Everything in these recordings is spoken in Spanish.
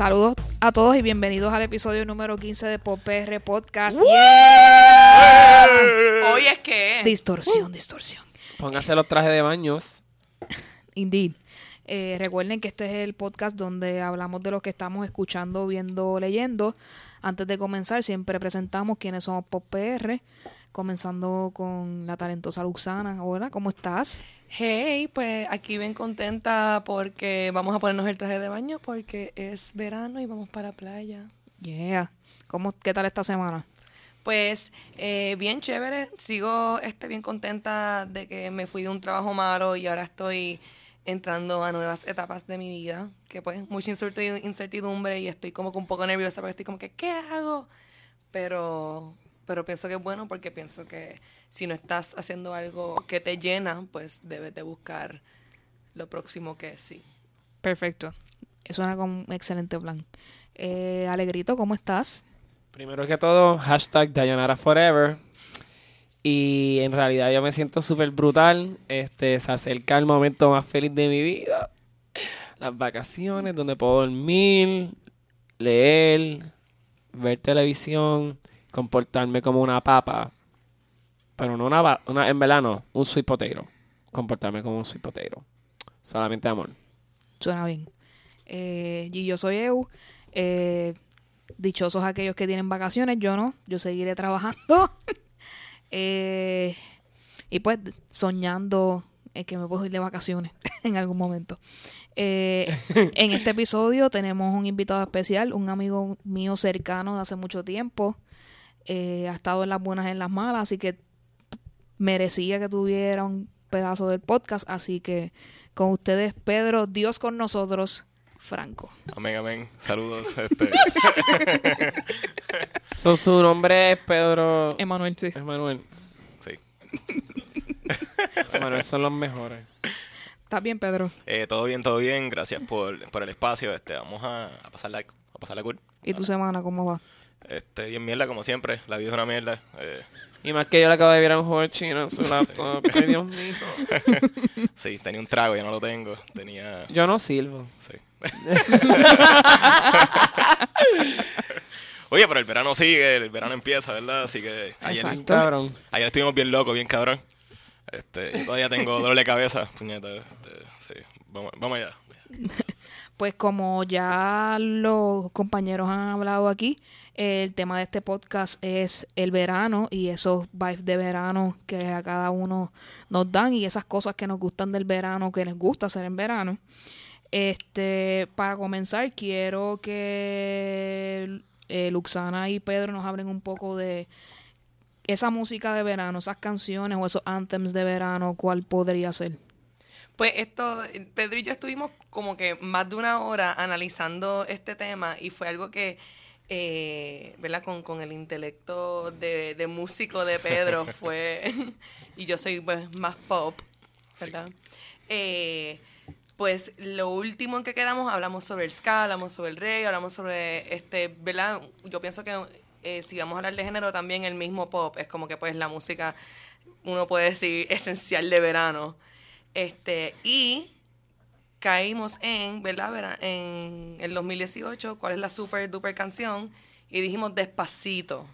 Saludos a todos y bienvenidos al episodio número 15 de PopR Podcast. Hoy es que. Distorsión, distorsión. Póngase los trajes de baños. Indeed. Eh, recuerden que este es el podcast donde hablamos de lo que estamos escuchando, viendo, leyendo. Antes de comenzar, siempre presentamos quiénes somos PopR. Comenzando con la talentosa Luxana. Hola, ¿cómo estás? Hey, pues aquí bien contenta porque vamos a ponernos el traje de baño porque es verano y vamos para la playa. Yeah. ¿Cómo, ¿Qué tal esta semana? Pues eh, bien chévere, sigo este, bien contenta de que me fui de un trabajo malo y ahora estoy entrando a nuevas etapas de mi vida, que pues mucha incerti- incertidumbre y estoy como que un poco nerviosa porque estoy como que, ¿qué hago? Pero, pero pienso que es bueno porque pienso que si no estás haciendo algo que te llena, pues debes de buscar lo próximo que sí. Perfecto. Suena como un excelente plan. Eh, Alegrito, ¿cómo estás? Primero que todo, hashtag Dayanara Forever. Y en realidad yo me siento súper brutal. Este, se acerca el momento más feliz de mi vida. Las vacaciones donde puedo dormir, leer, ver televisión, comportarme como una papa. Pero no una, una en verdad no, un sweet potato. Comportarme como un sweet potato. Solamente amor. Suena bien. Eh, y yo soy Eu. Eh, dichosos aquellos que tienen vacaciones, yo no. Yo seguiré trabajando. Eh, y pues soñando eh, que me puedo ir de vacaciones en algún momento. Eh, en este episodio tenemos un invitado especial, un amigo mío cercano de hace mucho tiempo. Eh, ha estado en las buenas y en las malas, así que merecía que tuviera un pedazo del podcast. Así que con ustedes, Pedro, Dios con nosotros, Franco. Amén, amén. Saludos. Este, So, su nombre es Pedro Emanuel, sí. Emanuel. sí. Emanuel son los mejores. ¿Estás bien, Pedro? Eh, todo bien, todo bien. Gracias por, por el espacio. Este, vamos a, a pasarla, a pasarla cool. ¿Y tu semana cómo va? Este, bien mierda como siempre. La vida es una mierda. Eh, Y más que yo le acabo de ver a un juego chino en su laptop. Ay, Dios mío. sí, tenía un trago, ya no lo tengo. Tenía. Yo no sirvo. Sí. Oye, pero el verano sigue, el verano empieza, ¿verdad? Así que ayer, Exacto. Cabrón. ayer estuvimos bien locos, bien cabrón. Este, yo todavía tengo dolor de cabeza, puñeta. Este, sí. Vamos, vamos allá. Pues como ya los compañeros han hablado aquí, el tema de este podcast es el verano y esos vibes de verano que a cada uno nos dan y esas cosas que nos gustan del verano, que les gusta hacer en verano. Este, para comenzar, quiero que eh, Luxana y Pedro nos hablen un poco de esa música de verano, esas canciones o esos anthems de verano, ¿cuál podría ser? Pues esto, Pedro y yo estuvimos como que más de una hora analizando este tema y fue algo que, eh, ¿verdad? Con, con el intelecto de, de músico de Pedro fue, y yo soy pues más pop, ¿verdad? Eh, pues lo último en que quedamos, hablamos sobre el ska, hablamos sobre el reggae, hablamos sobre, este, ¿verdad? Yo pienso que eh, si vamos a hablar de género también el mismo pop, es como que pues la música, uno puede decir, esencial de verano. Este, y caímos en, ¿verdad? En el 2018, ¿cuál es la super duper canción? Y dijimos Despacito.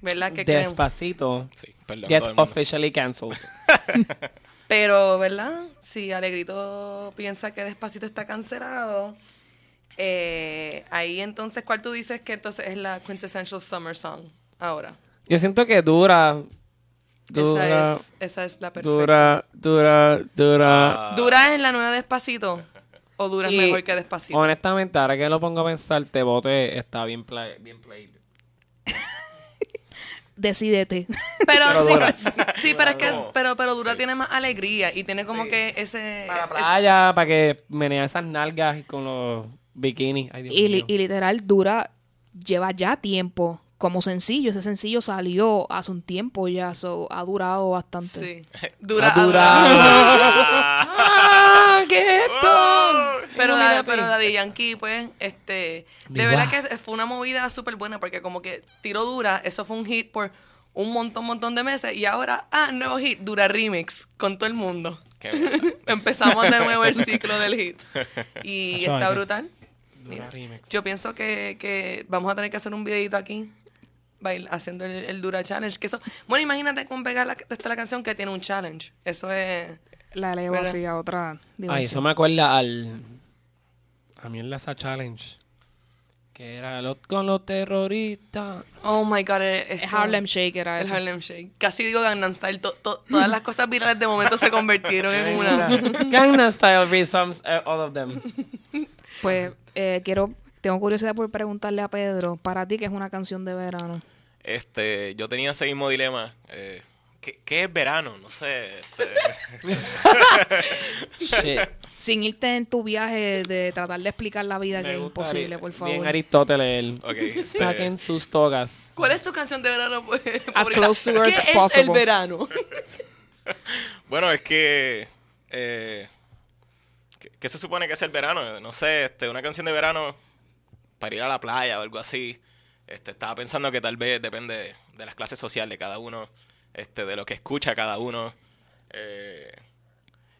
¿Verdad? que? Despacito. Sí, perdón. Gets officially cancelled. Pero, ¿verdad? Si Alegrito piensa que Despacito está cancelado, eh, ahí entonces, ¿cuál tú dices que entonces es la quintessential summer song ahora? Yo siento que dura. Dura. esa, es, esa es la perfecta. Dura, dura, dura. ¿Dura es la nueva Despacito? ¿O dura es Y, mejor que Despacito? Honestamente, ahora que lo pongo a pensar, te bote está bien, play, bien played. Decídete. Pero, Pero sí, Dura. sí, pero es que pero, pero Dura Sí. tiene más alegría y tiene como que ese... Para la es- playa, para que menea esas nalgas y con los bikinis. Ay, Dios Y, mío. y literal dura, lleva ya tiempo como sencillo. Ese sencillo salió hace un tiempo ya, so, ha durado bastante. Sí. Dura, Ha durado. ¡Ah! ¿Qué es esto? Pero, da- Illuminati. pero Daddy Yankee, pues, este, de verdad guau. que fue una movida súper buena porque como que tiro dura, eso fue un hit por un montón, montón de meses y ahora, ah, nuevo hit, dura remix con todo el mundo. Empezamos de nuevo el ciclo del hit. Y está brutal. Mira, remix. yo pienso que, que vamos a tener que hacer un videito aquí bail- haciendo el, el Dura Challenge. Que eso, bueno, imagínate con pegar la, esta la canción que tiene un challenge. Eso es. La elevo así a otra Ay, dimensión. eso me acuerda al. A mí en la Sa Challenge. Que era los, con los terroristas. Oh my god, eh, Es eso- Harlem Shake era El eso. Harlem Shake. Casi digo Gangnam Style. to- to- todas las cosas virales de momento se convirtieron en una. Gangnam Style be some, uh, all of them. Pues eh, quiero, tengo curiosidad por preguntarle a Pedro, para ti que es una canción de verano. Este, yo tenía ese mismo dilema. Eh, ¿qué, qué es verano? No sé. este, Shit. Sin irte en tu viaje de tratar de explicar la vida, que es imposible, bien- por Bien favor. Aristóteles. él. ok, este, Saquen sus togas. ¿Cuál es tu canción de verano? pues, As close to earth ¿Qué as es possible. el verano? Bueno, es que, eh, ¿qué, qué se supone que es el verano? No sé, este, una canción de verano para ir a la playa o algo así. Este, estaba pensando que tal vez depende de, las clases sociales de cada uno, este, de lo que escucha cada uno. Eh,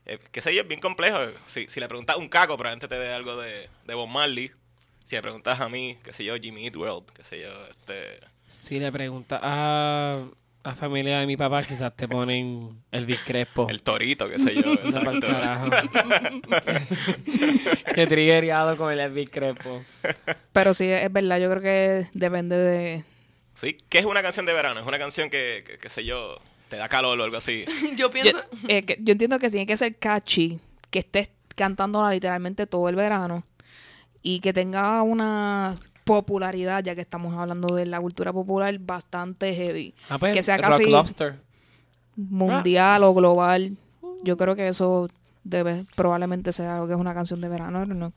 eh, qué sé yo, es bien complejo. Si, si le preguntas a un caco, probablemente te dé algo de, de Bob Marley. Si le preguntas a mí, qué sé yo, Jimmy Eat World, qué sé yo, este... Si le preguntas a la familia de mi papá, quizás te ponen el Big Crespo. El torito, qué sé yo. Exacto. Qué triggeriado con el Elvis Crespo. Pero sí, es verdad, yo creo que depende de... Sí, ¿qué es una canción de verano? Es una canción que, que, qué sé yo, te da calor o algo así. Yo Yo, pienso. eh, que- yo entiendo que tiene que ser catchy, que estés cantándola literalmente todo el verano y que tenga una popularidad, ya que estamos hablando de la cultura popular, bastante heavy. Ah, pues, que sea Rock casi Lobster. mundial o global. Yo creo que eso debe probablemente sea lo que es una canción de verano, ¿no?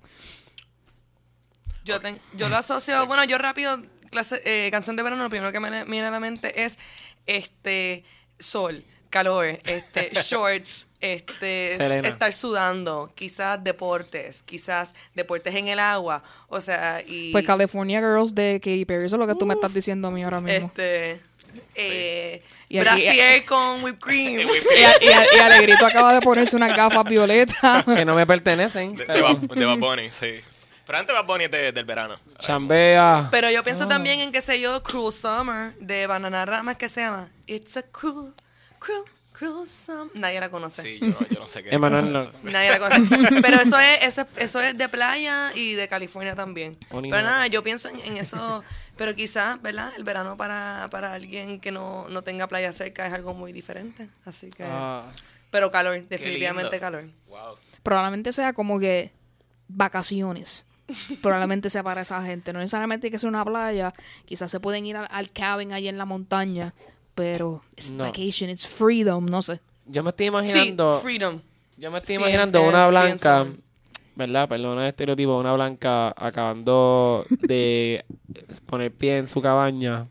Yo, ten- yo lo asocio, bueno, yo rápido, clase, eh, canción de verano, lo primero que me viene a la mente es este sol, calor, este shorts, este estar sudando, quizás deportes, quizás deportes en el agua, o sea, y Pues California Girls de Katy Perry, eso es lo que tú me estás diciendo a mí ahora mismo. este eh, Y aquí- brasier con whipped cream. Y, Alegrito acaba de ponerse unas gafas violetas. Que no me pertenecen. De, de, Bad- de Bad Bunny, sí. Pero antes Bad Bunny es de- del verano. Chambea. Pero yo pienso también en, qué sé yo, Cruel Summer de Banana Rama, que se llama It's a Cruel, Cruel, Cruel Summer. Nadie la conoce. Sí, yo no, yo no sé qué. Emanuel no. eso. Nadie la conoce. Pero eso es, eso, es- eso es de playa y de California también. Bonito. Pero nada, yo pienso en, en eso. Pero quizás, ¿verdad? El verano para, para alguien que no, no tenga playa cerca es algo muy diferente. Así que. Ah, Pero calor, definitivamente calor. Wow. Probablemente sea como que vacaciones. Probablemente sea para esa gente. No necesariamente hay que ser una playa. Quizás se pueden ir al, al cabin ahí en la montaña. Pero es No. vacation, it's freedom, no sé. yo me estoy Sí, imaginando. freedom. yo me estoy Sí, imaginando es una blanca. ¿Verdad? Perdona el estereotipo. Una blanca acabando de poner pie en su cabaña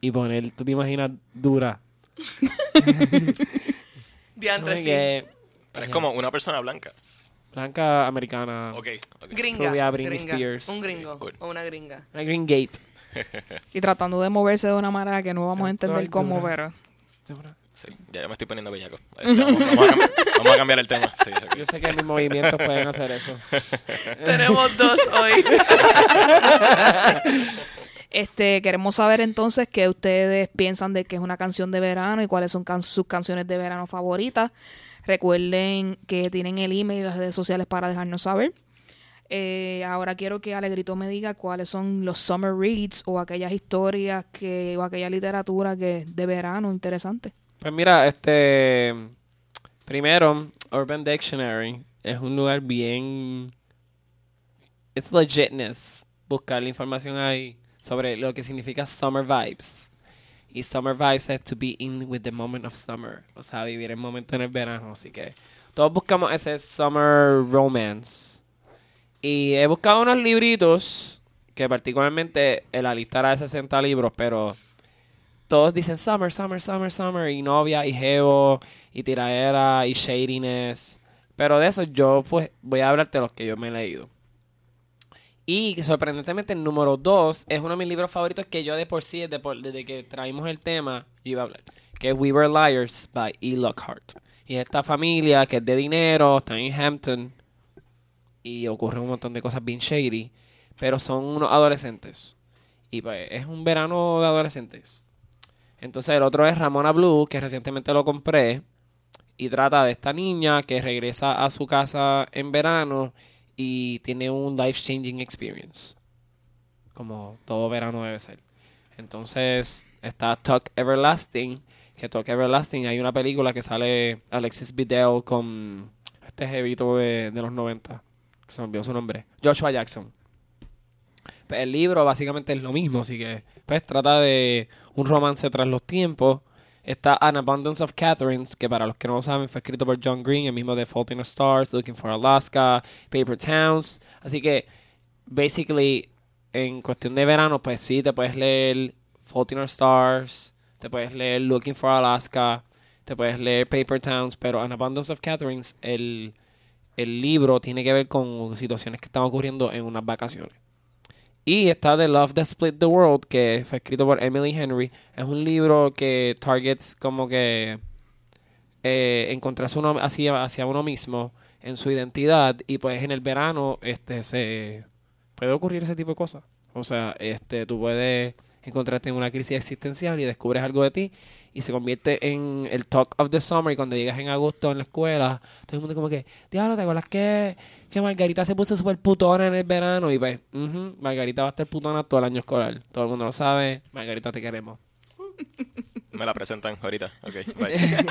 y poner. ¿Tú te imaginas dura? Diantre, sí. que Pero es como una persona blanca. Blanca americana. Ok, ok. Gringa. Rubia Britney gringa. Spears. Un gringo Sí, cool. o una gringa. Una Green Gate. Y tratando de moverse de una manera que no vamos a entender cómo, pero... Sí, ya yo me estoy poniendo bellaco. Este, Vamos, vamos a, cambiar, vamos a cambiar el tema. Sí. Yo sé que mis movimientos pueden hacer eso. Tenemos dos hoy. Este, queremos saber entonces qué ustedes piensan de que es una canción de verano y cuáles son can- sus canciones de verano favoritas. Recuerden que tienen el email y las redes sociales para dejarnos saber. Eh, ahora quiero que Alegrito me diga cuáles son los summer reads o aquellas historias que o aquella literatura que de verano interesante. Pues mira, este. Primero, Urban Dictionary es un lugar bien. Es legitness. Buscar la información ahí sobre lo que significa summer vibes. Y summer vibes es to be in with the moment of summer. O sea, vivir el momento en el verano. Así que todos buscamos ese summer romance. Y he buscado unos libritos que particularmente en la lista era de 60 libros, pero todos dicen summer, summer, summer, summer, y novia, y jevo, y tiradera, y shadiness. Pero de eso yo pues voy a hablarte de los que yo me he leído. Y sorprendentemente el número 2 es uno de mis libros favoritos que yo de por sí, desde, desde que traímos el tema, yo iba a hablar. Que es We Were Liars by E. Lockhart. Y es esta familia que es de dinero, está en Hampton, y ocurre un montón de cosas bien shady. pero son unos adolescentes. Y pues es un verano de adolescentes. Entonces el otro es Ramona Blue, que recientemente lo compré. Y trata de esta niña que regresa a su casa en verano y tiene un life changing experience. Como todo verano debe ser. Entonces está Talk Everlasting. Que Talk Everlasting hay una película que sale Alexis Bidell con este jevito de, de los 90. Se me olvidó su nombre. Joshua Jackson. Pues el libro básicamente es lo mismo, así que pues trata de un romance tras los tiempos. Está An Abundance of Catherines, que para los que no lo saben fue escrito por John Green, el mismo de Fault in the Stars, Looking for Alaska, Paper Towns. Así que, basically, en cuestión de verano, pues sí, te puedes leer Fault in the Stars, te puedes leer Looking for Alaska, te puedes leer Paper Towns, pero An Abundance of Catherines, el, el libro tiene que ver con situaciones que están ocurriendo en unas vacaciones. Y está The Love That Split the World, que fue escrito por Emily Henry. Es un libro que targets como que eh, encontrarse uno hacia, hacia uno mismo en su identidad. Y pues en el verano este se puede ocurrir ese tipo de cosas. O sea, este tú puedes encontrarte en una crisis existencial y descubres algo de ti y se convierte en el talk of the summer y cuando llegas en agosto en la escuela, todo el mundo como que, diablo, ¿te acuerdas que, que Margarita se puso súper putona en el verano? Y pues, ujú, Margarita va a estar putona todo el año escolar. Todo el mundo lo sabe, Margarita te queremos. Me la presentan ahorita. Ok, bye.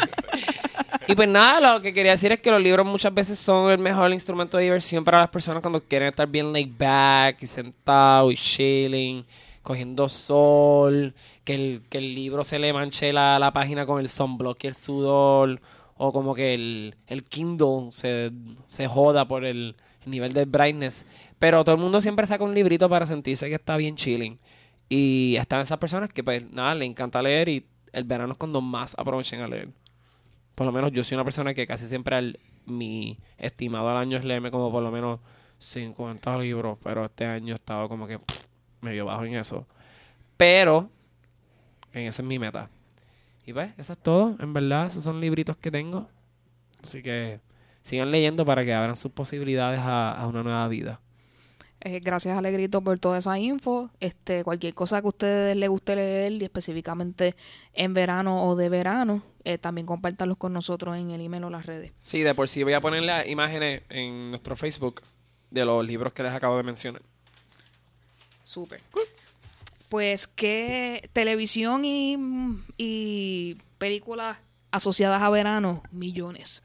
Y pues nada, lo que quería decir es que los libros muchas veces son el mejor instrumento de diversión para las personas cuando quieren estar bien laid back y sentado y chilling, cogiendo sol, que el, que el libro se le manche la, la página con el sunblock y el sudor, o como que el, el Kindle se, se joda por el, el nivel de brightness. Pero todo el mundo siempre saca un librito para sentirse que está bien chilling. Y están esas personas que pues nada, le encanta leer y el verano es cuando más aprovechen a leer por lo menos yo soy una persona que casi siempre al- mi estimado al año es leerme como por lo menos 50 libros, pero este año he estado como que medio bajo en eso. Pero, en esa es mi meta. Y pues, eso es todo, en verdad, esos son libritos que tengo. Así que sigan leyendo para que abran sus posibilidades a, a una nueva vida. Eh, gracias Alegrito por toda esa info. Este, cualquier cosa que a ustedes les guste leer, y específicamente en verano o de verano, eh, también compártanlos con nosotros en el email o las redes. Sí, de por sí voy a poner las imágenes en nuestro Facebook de los libros que les acabo de mencionar. Súper. Pues que televisión y, y películas asociadas a verano, millones.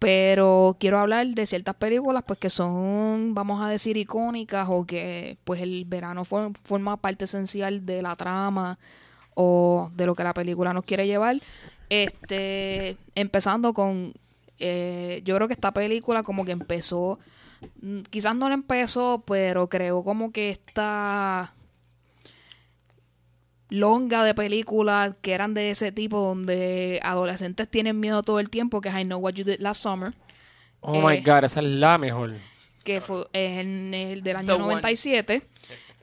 Pero quiero hablar de ciertas películas pues que son, vamos a decir, icónicas o que pues el verano for- forma parte esencial de la trama o de lo que la película nos quiere llevar. Este, empezando con, eh, yo creo que esta película como que empezó, quizás no la empezó, pero creó como que esta longa de películas que eran de ese tipo donde adolescentes tienen miedo todo el tiempo, que es I Know What You Did Last Summer, Oh my Eh, god, esa es la mejor. que fue en el del The año One.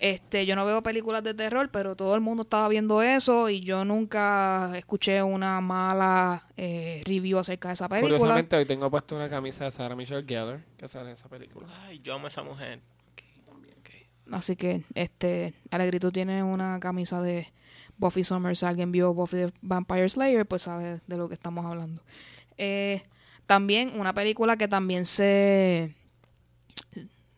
97. Este, yo no veo películas de terror, pero todo el mundo estaba viendo eso y yo nunca escuché una mala eh, review acerca de esa película. Curiosamente, hoy tengo puesto una camisa de Sarah Michelle Gellar que sale en esa película. Ay, yo amo a esa mujer. Así que, este, Alegrito tiene una camisa de Buffy Summers. Alguien vio Buffy the Vampire Slayer, pues sabe de lo que estamos hablando. Eh, también una película que también se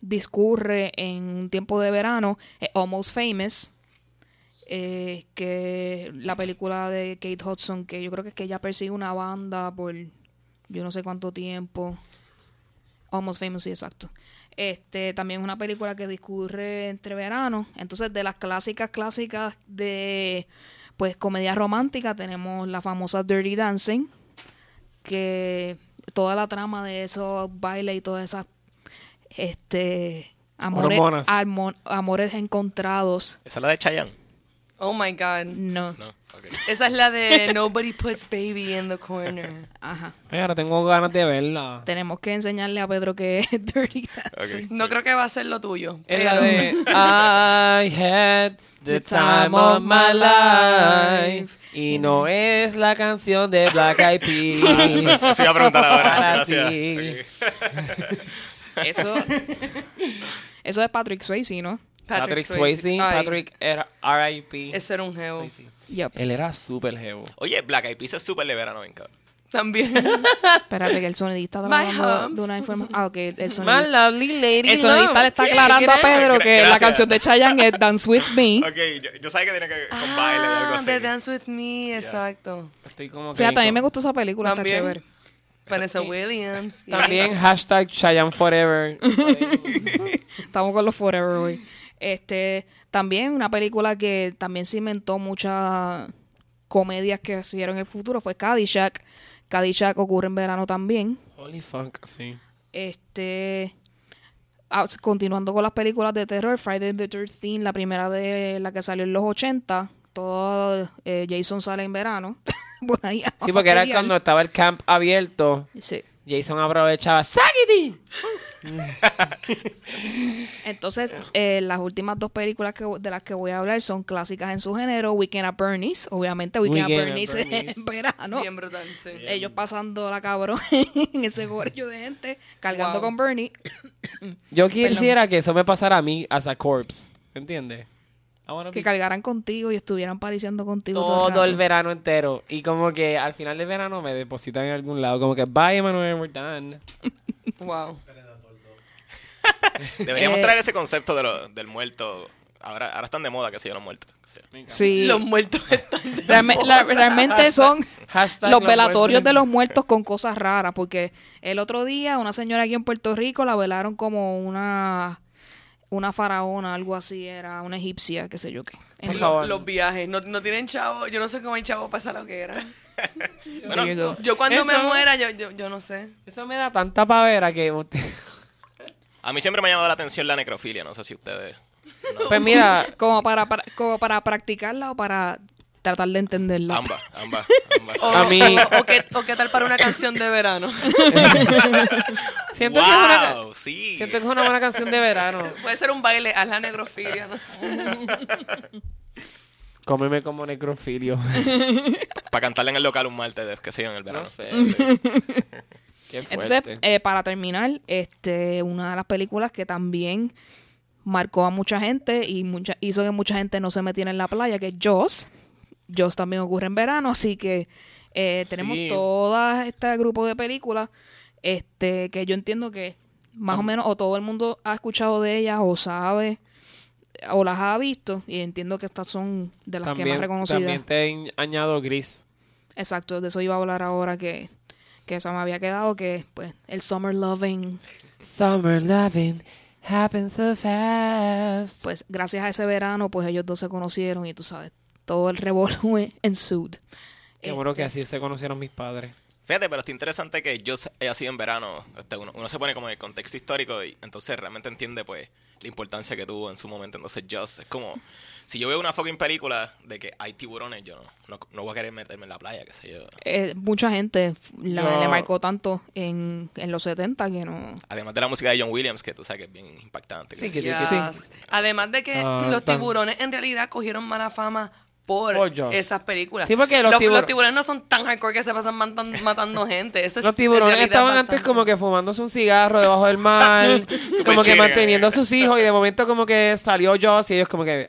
discurre en un tiempo de verano, es Almost Famous. eh, que la película de Kate Hudson, que yo creo que es que ella persigue una banda por yo no sé cuánto tiempo. Almost Famous, sí, exacto. Este, también es una película que discurre entre verano. Entonces, de las clásicas, clásicas de pues comedia romántica, tenemos la famosa Dirty Dancing, que toda la trama de esos bailes y todas esas este amores, amores encontrados. ¿Esa es la de Chayanne? Oh my God. No. No, ok. Esa es la de Nobody Puts Baby in the Corner. Ajá. Ay, ahora tengo ganas de verla. Tenemos que enseñarle a Pedro que es Dirty Dancing. Ok. No creo que va a ser lo tuyo. Es la pero- de I had the time of my life. Y no es la canción de Black Eyed Peas. Eso iba a preguntar ahora. Gracias. ti. Eso, Eso es Patrick Swayze, ¿no? Patrick, Swayze, Ay, Patrick era R.I.P. Ese era un geo. Swayze. Yep. Él era súper jevo. Oye, Black Eyed Peas es súper de verano, ven, cabrón. También. Espérate, que el sonidista está My hablando de una información. Ah, ok, el My sonidista. lovely lady El sonidista le está aclarando a Pedro que la Gracias. canción de Chayanne es Dance With Me. Ok, yo, yo sabía que tiene que ver con baile y algo Ah, así. The Dance With Me, exacto. Estoy como que Fíjate, a mí me gustó esa película, está También. chévere. Vanessa Williams. También hashtag Cheyenne Forever. Estamos con los Forever hoy. Este, también una película que también cimentó muchas comedias que se hicieron en el futuro fue Caddyshack. Caddyshack ocurre en verano también. Holy fuck, sí. Este, ah, continuando con las películas de terror, Friday the 13 la primera de la que salió en los 80, todo eh, Jason sale en verano. Por ahí a Sí, porque era cuando estaba el camp abierto. Sí. Jason aprovechaba. ¡Sagity! Entonces, eh, las últimas dos películas que, de las que voy a hablar son clásicas en su género. Weekend at Bernie's. Obviamente, Weekend, Weekend at at Bernie's Bernie's. es en verano. Bien brutal, sí. Ellos pasando la cabrón en ese gorrillo de gente, cargando Wow. con Bernie. Yo quisiera que eso me pasara a mí as a corpse. ¿Entiendes? Wanna que be cargaran contigo y estuvieran pariciendo contigo todo, todo, el verano entero. Y como que al final del verano me depositan en algún lado. Como que, bye, Emanuel, we're done. Wow. Deberíamos Eh, traer ese concepto de lo- del muerto. Ahora, ahora están de moda, que se yo, los muertos. Sí. Los muertos están de Realme- la- realmente son Hashtag los los velatorios muertos. de los muertos con cosas raras, porque el otro día una señora aquí en Puerto Rico la velaron como una una faraona, algo así, era una egipcia, qué sé yo qué. Por Los, favor. los viajes. No, no tienen chavo. Yo no sé cómo hay chavo para lo que era. Yo cuando me muera, yo, yo, yo no sé. Eso me da tanta pavera que... A mí siempre me ha llamado la atención la necrofilia. No sé si ustedes. Pues mira, Como para, para- como para practicarla o para tratar de entenderla. Ambas, ambas, ambas. O, A mí- o, o qué, o qué tal para una canción de verano. siento, que es una, ¡Wow! Sí. siento que es una buena canción de verano. Puede ser un baile, haz la negrofilia, no sé. Cómeme como necrofilio. Para cantarle en el local un martes, sé yo, en el verano. No sé. Qué Entonces, eh, para terminar, este, una de las películas que también marcó a mucha gente y mucha, hizo que mucha gente no se metiera en la playa, que es Jaws. Jaws también ocurre en verano, así que eh, tenemos Sí. todo este grupo de películas este, que yo entiendo que más o menos o todo el mundo ha escuchado de ellas o sabe o las ha visto y entiendo que estas son de las que más reconocidas. también te añ- añado gris. Exacto, de eso iba a hablar ahora que, que eso me había quedado, que pues el Summer Loving, Summer loving happens so fast. pues gracias a ese verano, pues ellos dos se conocieron y tú sabes, todo el revolú en Sud. Qué bueno que así se conocieron mis padres. Fíjate, pero está interesante que yo haya sido en verano. Este, uno, uno se pone como en el contexto histórico y entonces realmente entiende pues la importancia que tuvo en su momento. Entonces Just es como, si yo veo una fucking película de que hay tiburones, yo no, no, no voy a querer meterme en la playa, qué sé yo. Eh, mucha gente la- le marcó tanto en, en los 70 que no... Además de la música de John Williams, que tú sabes que es bien impactante. Sí, que- yo. que- Yes. Además de que Ah, los tiburones en realidad cogieron mala fama por esas películas. Sí, porque los los, tibur- los tiburones no son tan hardcore que se pasan matan- matando gente. Eso es Los tiburones estaban bastante- antes como que fumándose un cigarro debajo del mar, como que manteniendo a sus hijos y de momento como que salió Joss y ellos como que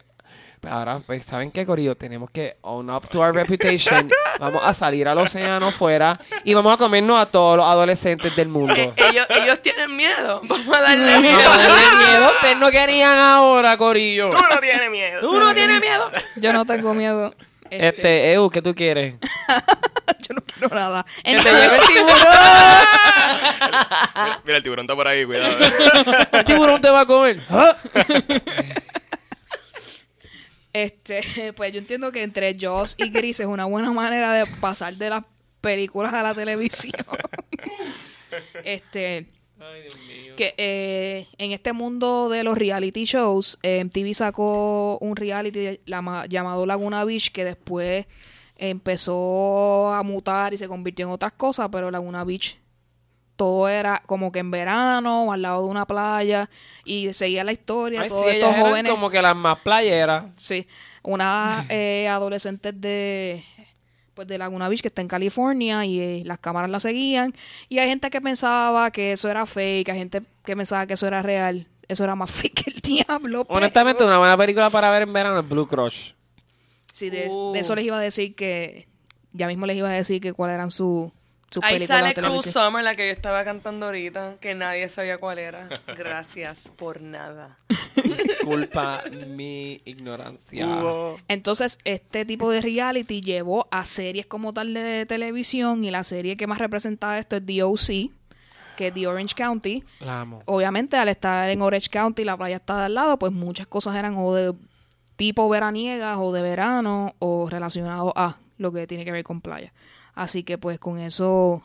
ahora pues saben qué Corillo tenemos que own up to our reputation, vamos a salir al océano fuera y vamos a comernos a todos los adolescentes del mundo. Eh, ellos, ellos tienen miedo. Vamos a darle miedo. Vamos a darle miedo, ustedes no querían ahora Corillo. Tú no tienes miedo. ¿Tú no tienes miedo? Yo no tengo miedo. Este, Este, Eu, ¿qué tú quieres? yo no quiero nada. Que te lleve el tiburón. Mira, mira, el tiburón está por ahí, cuidado. El tiburón te va a comer. ¿Ah? Este, pues yo entiendo que entre Jaws y Gris es una buena manera de pasar de las películas a la televisión. este, que eh, en este mundo de los reality shows, eh, MTV sacó un reality lama- llamado Laguna Beach que después empezó a mutar y se convirtió en otras cosas, pero Laguna Beach todo era como que en verano o al lado de una playa y seguía la historia, Ay, todos sí, estos ellas eran jóvenes como que las más playeras. Sí, unas eh, adolescentes de pues de Laguna Beach que está en California y eh, las cámaras la seguían y hay gente que pensaba que eso era fake, hay gente que pensaba que eso era real. eso era más fake que el diablo. pero- Honestamente, una buena película para ver en verano es Blue Crush. Sí, de, Uh. de eso les iba a decir que. Ya mismo les iba a decir que cuáles eran su- sus Ahí películas sale televisión. Summer, la que yo estaba cantando ahorita, que nadie sabía cuál era. Gracias por nada. Disculpa mi ignorancia. Entonces, este tipo de reality llevó a series como tal de televisión y la serie que más representa esto es The O.C., que es The Orange County. La amo. Obviamente, al estar en Orange County, la playa está de al lado, pues muchas cosas eran o de tipo veraniegas o de verano o relacionado a lo que tiene que ver con playa. Así que pues con eso...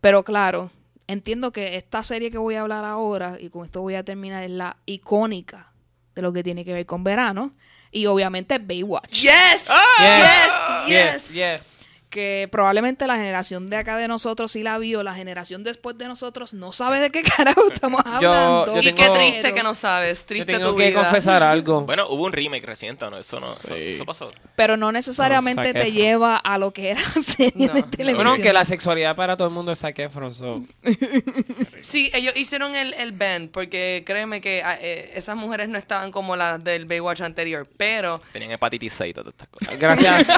Pero claro, entiendo que esta serie que voy a hablar ahora, y con esto voy a terminar, es la icónica de lo que tiene que ver con verano. Y obviamente Baywatch. Yes, Yes, yes, yes. yes. Que probablemente la generación de acá de nosotros sí la vio, la generación después de nosotros no sabe de qué carajo estamos hablando. yo Y tengo- qué triste que no sabes, Yo triste tengo tu que vida. confesar algo. Bueno, hubo un remake reciente, ¿no? Eso no, eso, Sí. eso pasó. Pero no necesariamente te lleva a lo que era la serie No. de Bueno, televisión. Bueno, aunque la sexualidad para todo el mundo es Zac Efron, so. Sí, ellos hicieron el, el ban, porque créeme que ah, eh, esas mujeres no estaban como las del Baywatch anterior, pero Tenían hepatitis C y todas estas cosas. Gracias.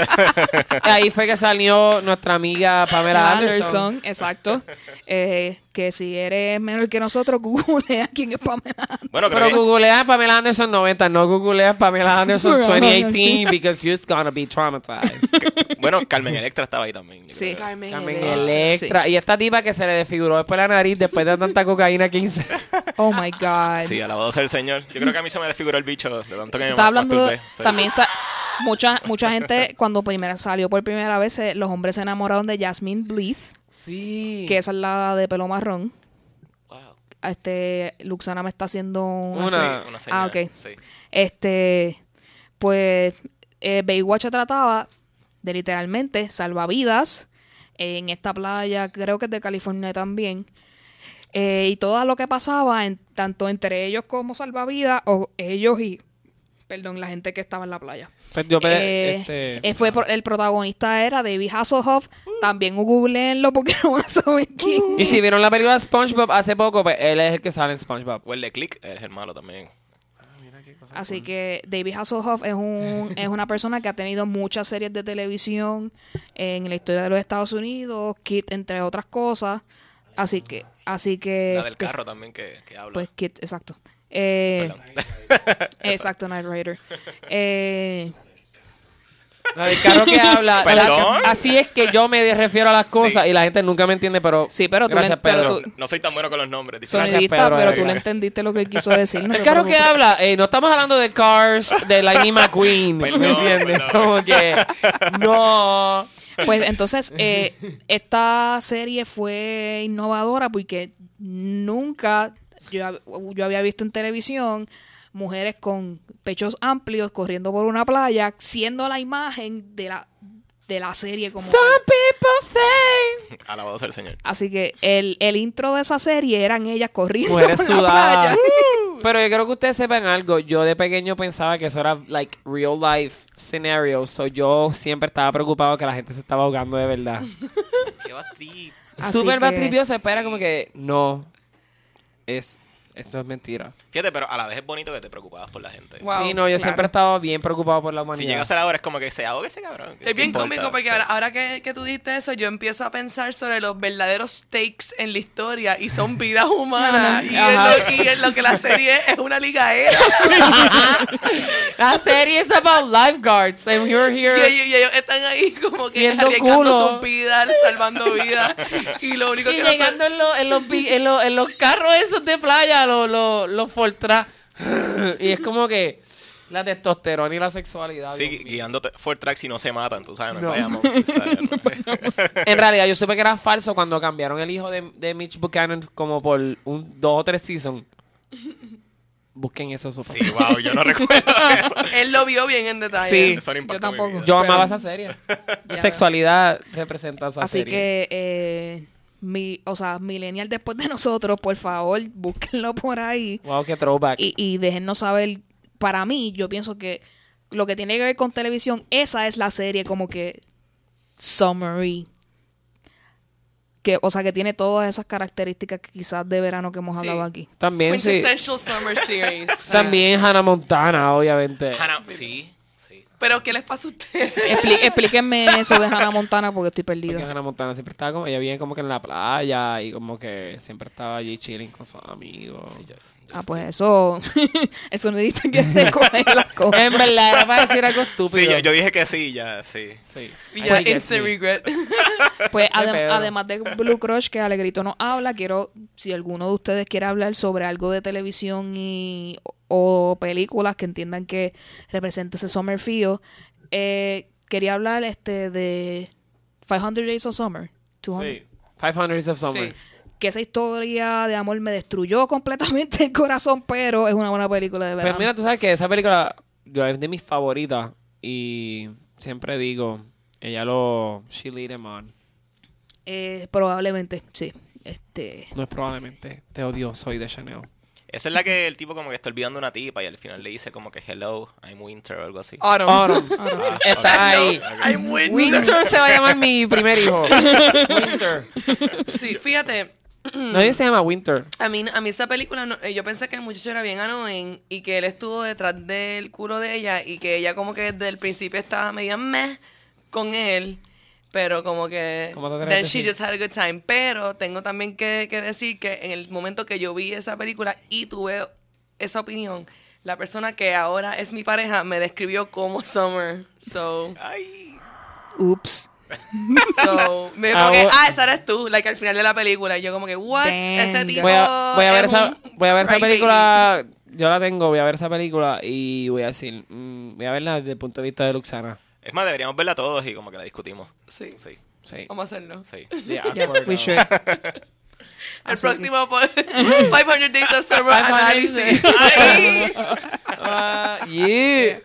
Ahí fue que salió nuestra amiga Pamela Anderson. Anderson, exacto. Eh, que si eres menor que nosotros, googlea quién es Pamela Anderson. Bueno, Pero googlea Pamela Anderson 90, no googlea Pamela Anderson 2018 because you're gonna be traumatized. bueno, Carmen Electra estaba ahí también. Sí. Carmen, Carmen Electra. Electra. Y esta tipa que se le desfiguró después la nariz después de tanta cocaína 15. Oh my God. Sí, alabado sea el Señor. Yo creo que a mí se me desfiguró el bicho de tanto que me hablando masturbé. Sí. también sa- mucha mucha gente cuando primera salió por primera vez eh, los hombres se enamoraron de Jasmine Bleeth Sí. que esa es la de pelo marrón Wow. este Luxana me está haciendo una, Una- se- Una señal, ah ok sí. este pues eh, Baywatch trataba de literalmente salvavidas en esta playa creo que es de California también eh, y todo lo que pasaba en, tanto entre ellos como salvavidas o ellos y perdón la gente que estaba en la playa Pues yo Eh, este, eh, fue por- el protagonista era David Hasselhoff. También googleenlo porque no saber quién. Y si vieron la película SpongeBob hace poco, pues él es el que sale en SpongeBob. O el de Click, eres el malo también. Así que David Hasselhoff es un es una persona que ha tenido muchas series de televisión en la historia de los Estados Unidos, Kit entre otras cosas. Así que así que La del pues, carro también que, que habla. pues Kit, exacto. Eh, exacto, Night Rider. Eh, La del carro que habla. Perdón. la- así es que yo me refiero a las cosas Sí. y la gente nunca me entiende, pero. Sí, pero tú Gracias, le- pero Pedro. tú- No soy tan bueno con los nombres. sonidista, Pedro, pero tú le entendiste lo que él quiso decir. no El carro que habla, eh, no estamos hablando de Cars, de Lightning McQueen. ¿Me Perdón, entiendes? perdón. Como que. No. Pues entonces, eh, esta serie fue innovadora porque nunca yo, yo había visto en televisión mujeres con pechos amplios corriendo por una playa, siendo la imagen de la, de la serie como tal. Some people say. Alabado sea el Señor. Así que el, el intro de esa serie eran ellas corriendo Mujeres por la sudadas. playa. Pero yo creo que ustedes sepan algo. Yo de pequeño pensaba que eso era like real life scenarios. So yo siempre estaba preocupado que la gente se estaba ahogando de verdad. Qué Súper que- batripioso. Espera como que no. Es. Esto es mentira. Fíjate, pero a la vez es bonito que te preocupabas por la gente. Wow, sí, no, yo claro. siempre he estado bien preocupado por la Si humanidad. llega a ser ahora es como que se ahogue ese cabrón. ¿qué Es bien importa? cómico porque Sí. ahora, ahora que, que tú dijiste eso, yo empiezo a pensar sobre los verdaderos stakes en la historia y son vidas humanas. y, es Ajá. lo, y es lo que la serie es una ligaera. la serie es about lifeguards. And we're y, here. ellos, y ellos están ahí como que Viendo arriesgando sus vidas, salvando vidas. Y lo único Y que no llegando en, los- en, los, en, los, en los carros esos de playa, los, los, los Fortra. y es como que la testosterona y la sexualidad. Sí, mío. guiándote for track y no se matan, tú sabes, no, No. es Bayamón, tú sabes, no. En realidad, yo supe que era falso cuando cambiaron el hijo de, de Mitch Buchanan como por un dos o tres seasons. Busquen eso, Sí, wow, yo no recuerdo eso. Él lo vio bien en detalle. Sí. Eso no Yo tampoco. Yo Pero- amaba esa serie. Sexualidad representa esa Así serie. que, eh, mi, o sea, millennial después de nosotros, por favor, búsquenlo por ahí. Wow, qué throwback. y, y déjennos saber. Para mí, yo pienso que lo que tiene que ver con televisión, esa es la serie como que summary que, o sea, que tiene todas esas características que quizás de verano que hemos Sí. hablado aquí. También, sí. Quintessential Summer Series. También Hannah Montana, obviamente. Hannah, sí. Pero, ¿qué les pasa a ustedes? Expli- explíquenme eso de Hannah Montana porque estoy Porque perdida. Hannah Montana siempre estaba como, ella viene como que en la playa y como que siempre estaba allí chilling con sus amigos. Sí, yo- Ah, pues eso, eso necesitan que te cogen las cosas. En verdad, era para decir algo estúpido. Sí, yo, yo dije que sí, ya, sí. Sí. Y I ya, instant regret. Pues adem- además de Blue Crush que Alegrito nos habla, quiero, si alguno de ustedes quiere hablar sobre algo de televisión y o películas que entiendan que represente ese summer feel, eh, quería hablar este de 500 Days of Summer. 200. Sí. 500 Days of Summer. Sí. Que esa historia de amor me destruyó completamente el corazón, pero es una buena película de verano. Pues mira, tú sabes que esa película yo, es de mis favoritas y siempre digo, ella lo... She lead him on. Eh, probablemente, sí. Este, No es probablemente. Te odio, soy de Chanel. Esa es la que el tipo como que está olvidando una tipa y al final le dice como que hello, I'm winter o algo así. Autumn. Autumn. Ah, Está ahí. I'm winter. Winter se va a llamar mi primer hijo. Winter. Sí, fíjate. Nadie se llama Winter. A mí, a mí esa película, no- eh, yo pensé que el muchacho era bien annoying y que él estuvo detrás del culo de ella y que ella como que desde el principio estaba media meh con él, pero como que ¿Cómo te atreves a then she decir? just had a good time. Pero tengo también que, que decir que en el momento que yo vi esa película y tuve esa opinión, la persona que ahora es mi pareja me describió como Summer. So, Ay. ups. so me Ah, como que, ah, esa eres tú, like al final de la película. Y yo como que, what? Ese tipo Voy a, voy a ver es esa, un voy a ver esa crybaby. película. Yo la tengo, voy a ver esa película y voy a decir, mm, voy a verla desde el punto de vista de Luxana. Es más, deberíamos verla todos y como que la discutimos. Sí. Sí, Sí. Vamos a hacerlo. sí. Yeah, we uh, should. El próximo por 500 Days of Summer 500 análisis. Ah, yeah.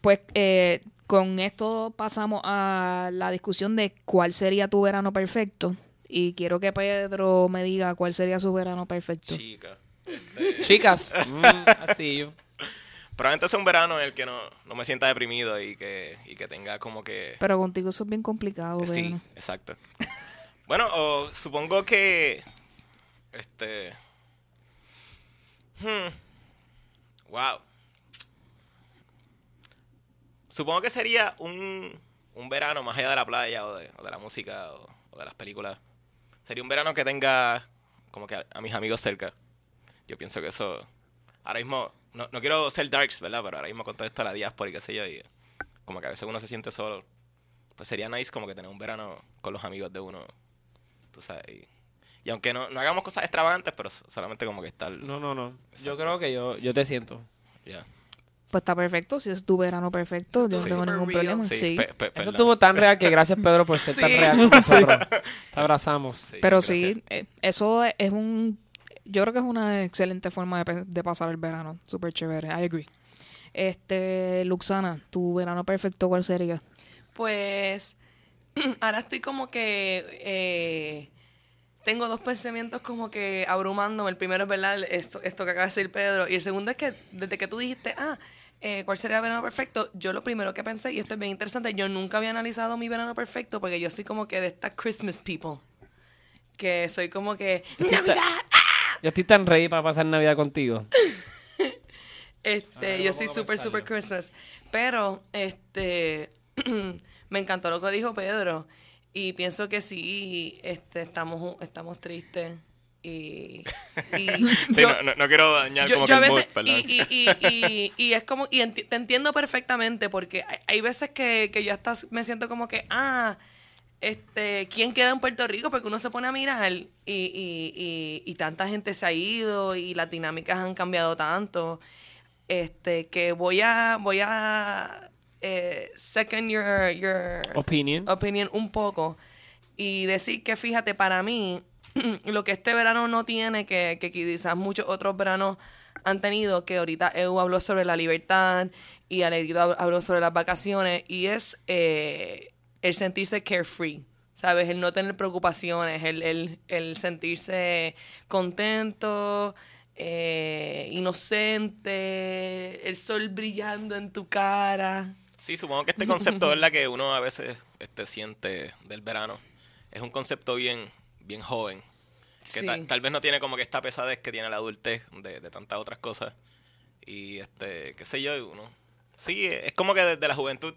Pues eh, con esto pasamos a la discusión de cuál sería tu verano perfecto. Y quiero que Pedro me diga cuál sería su verano perfecto. Chica. Chicas, mm, así yo. Probablemente sea un verano en el que no, no me sienta deprimido y que, y que tenga como que... Pero contigo eso es bien complicado, Sí, verano. exacto. Bueno, o supongo que... Este... hmm, wow. Supongo que sería un, un verano más allá de la playa o de, o de la música o, o de las películas. Sería un verano que tenga como que a, a mis amigos cerca. Yo pienso que eso... Ahora mismo, no, no quiero ser darks, ¿verdad? Pero ahora mismo con todo esto la diáspora y qué sé yo, y como que a veces uno se siente solo. Pues sería nice como que tener un verano con los amigos de uno. Tú sabes. Y, y aunque no, no hagamos cosas extravagantes, pero so- solamente como que estar... No, no, no. Yo Exacto. creo que yo, yo te siento. ya. Pues está perfecto. Si es tu verano perfecto, yo no tengo ningún real. problema. Sí, Sí. pe- pe- Eso perdón. estuvo tan real que gracias Pedro por ser tan real con nosotros. Te abrazamos. Sí, Pero gracias. sí, eh, eso es un... Yo creo que es una excelente forma de, de pasar el verano. Súper chévere. I agree. Este, Luxana, tu verano perfecto, ¿cuál sería? Pues ahora estoy como que eh, tengo dos pensamientos como que abrumándome. El primero es verdad esto, esto que acaba de decir Pedro. Y el segundo es que desde que tú dijiste, ah, eh, ¿cuál sería el verano perfecto? Yo lo primero que pensé, y esto es bien interesante, yo nunca había analizado mi verano perfecto porque yo soy como que de estas Christmas people. Que soy como que, Navidad, Yo estoy tan ready para pasar Navidad contigo. Este, yo soy super, super Christmas. Pero, este, me encantó lo que dijo Pedro. Y pienso que sí, este, estamos, estamos tristes. Y, y Sí, yo- no, no, no quiero dañar yo, como yo que a el mood, veces, perdón. y, y, y, y, y es como, y enti- te entiendo perfectamente porque hay, hay veces que, que yo hasta me siento como que, ah, este, ¿quién queda en Puerto Rico? Porque uno se pone a mirar y, y, y, y tanta gente se ha ido y las dinámicas han cambiado tanto, este, que voy a, voy a eh, second your, your Opinion. opinion un poco y decir que fíjate, para mí, lo que este verano no tiene, que, que quizás muchos otros veranos han tenido, que ahorita EU habló sobre la libertad y Alegrito hab- habló sobre las vacaciones, y es eh, el sentirse carefree. ¿Sabes? El no tener preocupaciones, el, el, el sentirse contento, eh, inocente, el sol brillando en tu cara. Sí, supongo que este concepto es la que uno a veces este, siente del verano. es un concepto bien, bien joven. Que Sí. ta- tal vez no tiene como que esta pesadez que tiene la adultez de, de tantas otras cosas. Y este, qué sé yo, y uno. Sí, es como que desde la juventud.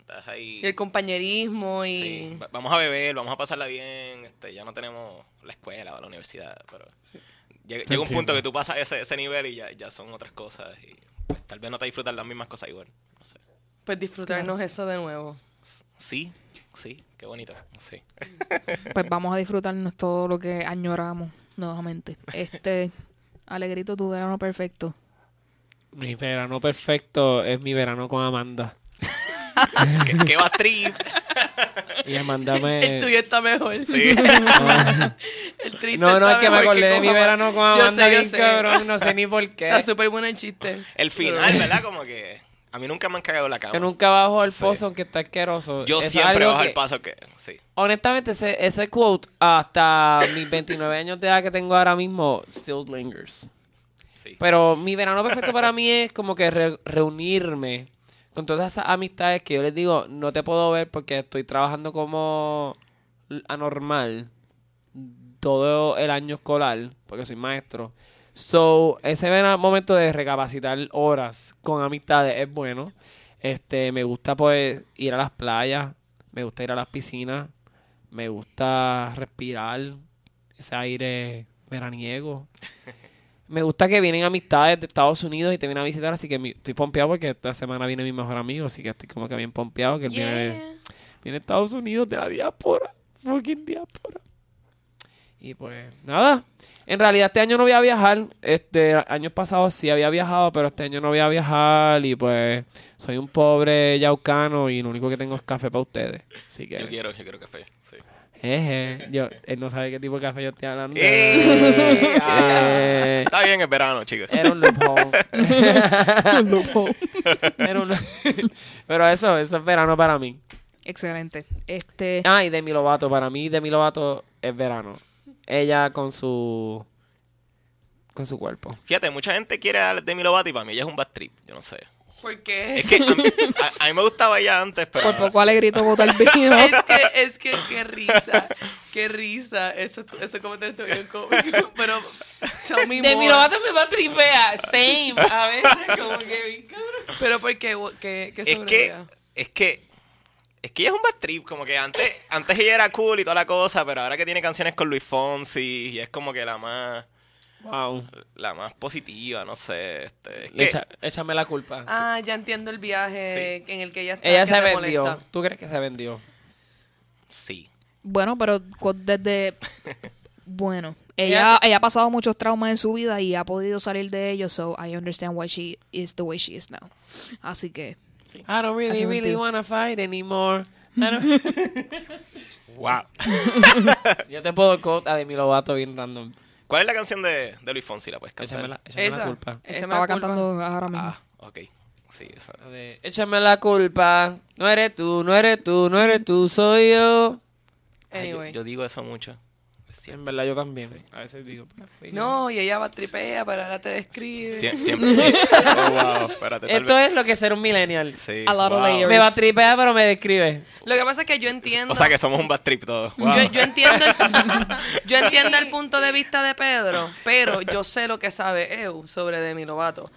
Estás ahí. Y el compañerismo y... Sí, va- vamos a beber, vamos a pasarla bien, este, ya no tenemos la escuela o la universidad, pero llega, llega un punto que tú pasas ese, ese nivel y ya, ya son otras cosas y pues, tal vez no te disfrutas las mismas cosas igual, no sé. Pues disfrutarnos eso de nuevo. Sí, sí, qué bonito, sí. Pues vamos a disfrutarnos todo lo que añoramos nuevamente. Este, Alegrito, tu verano perfecto. Mi verano perfecto es mi verano con Amanda. ¿Qué, qué va trip? Y Amanda me... El tuyo está mejor. Sí. El triste No, no, está es que me acordé de mi verano con Yo Amanda sé, yo bien sé. cabrón, no sé ni por qué. Está súper bueno el chiste. El final, ¿verdad? Como que a mí nunca me han cagado la cama. Yo nunca bajo al Sí. pozo aunque está asqueroso. Yo es siempre bajo que- el paso que... Sí. Honestamente, ese, ese quote, hasta mis 29 años de edad que tengo ahora mismo, still lingers. Sí. Pero mi verano perfecto para mí es como que re- reunirme con todas esas amistades que yo les digo, no te puedo ver porque estoy trabajando como anormal todo el año escolar, porque soy maestro. So, ese momento de recapacitar horas con amistades es bueno. Este, me gusta pues ir a las playas, me gusta ir a las piscinas, me gusta respirar ese aire veraniego. Me gusta que vienen amistades de Estados Unidos y te vienen a visitar, así que mi- estoy pompeado porque esta semana viene mi mejor amigo, así que estoy como que bien pompeado que él viene, Yeah. viene de Estados Unidos, de la diáspora, fucking diáspora. Y pues nada, en realidad este año no voy a viajar, este años pasados sí había viajado, pero este año no voy a viajar y pues soy un pobre yaucano y lo único que tengo es café para ustedes. Así que, Yo quiero, yo quiero café, sí. yo, él no sabe qué tipo de café yo estoy hablando. ¡Eh! Eh, Está bien, es verano, chicos. era un loophole. Era un- Pero eso, eso es verano para mí. Excelente. Este, Ah, y Demi Lovato, para mí Demi Lovato es verano. Ella con su con su cuerpo. Fíjate, mucha gente quiere a Demi Lovato y para mí ella es un bad trip, yo no sé. ¿Por qué? Es que a mí, a- a mí me gustaba ella antes, pero... por poco Alegrito bota el vino. Es que, es que, qué risa, qué risa. Eso, eso comentario está bien cómico. Pero, tell me Demi more. Lovato me va a tripea, same, a veces como que bien cabrón. Pero, ¿por qué? ¿Qué, qué es que, es que, es que ella es un bad trip, como que antes, antes ella era cool y toda la cosa, pero ahora que tiene canciones con Luis Fonsi y es como que la más, Wow. la más positiva, no sé, este, es Le que, echa- échame la culpa. Ah, ya entiendo el viaje en el que ella está. Ella se vendió. molesta. ¿Tú crees que se vendió? sí. Bueno, pero desde... Bueno, ella, ella ha pasado muchos traumas en su vida y ha podido salir de ellos, so I understand why she is the way she is now. Así que... I don't really, really sentido. wanna fight anymore. I don't- Wow. Yo te puedo quote a Demi Lovato bien random. ¿Cuál es la canción de, de Luis Fonsi? ¿La puedes cantar? Échame la, échame la Esa. culpa. Échame Estaba la culpa. cantando ahora mismo. Ah, ok. Sí, esa. La de, Échame la culpa. No eres tú, no eres tú, no eres tú, soy yo. Ay, yo- Anyway. yo, digo eso mucho. Sí, en verdad yo también. A veces digo, pues. No, y ella va tripea, pero ahora te describe. Sie- siempre. sí. Oh, wow. Espérate, tal Esto vez. es lo que es ser un millennial. Sí, A lot of layers. Me va a tripear, pero me describe. Lo que pasa es que yo entiendo. O sea que somos un bad trip todos. Wow. Yo, yo entiendo el, yo entiendo el punto de vista de Pedro, pero yo sé lo que sabe Eu sobre Demi Lovato.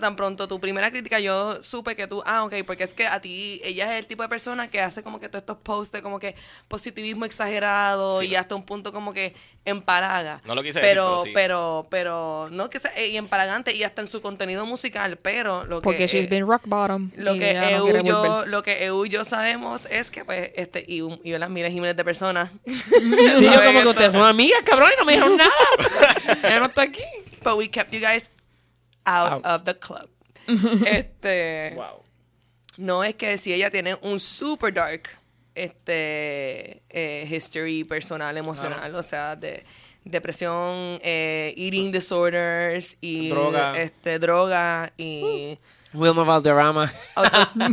Tan pronto tu primera crítica, yo supe que tú, ah, ok, porque es que a ti, ella es el tipo de persona que hace como que todos estos posts de como que positivismo exagerado Sí. y hasta un punto como que empalaga. No lo quise decir, pero, pero sí. pero, pero, no que sea, eh, y empalagante y hasta en su contenido musical, pero lo Porque que... she's eh, been rock bottom. lo y que, no EU y yo, lo que EU y yo sabemos es que, pues, este, y, un- y las miles y miles de personas. Sí, yo como que ustedes son amigas, cabrón, y no me dijeron nada. Ella no está aquí. But we kept you guys out, Out. of the club. este. Wow. No es que si ella tiene un super dark este eh, history personal, emocional, o sea, de depresión, eh, eating disorders y Droga. este droga y Wilma Valderrama.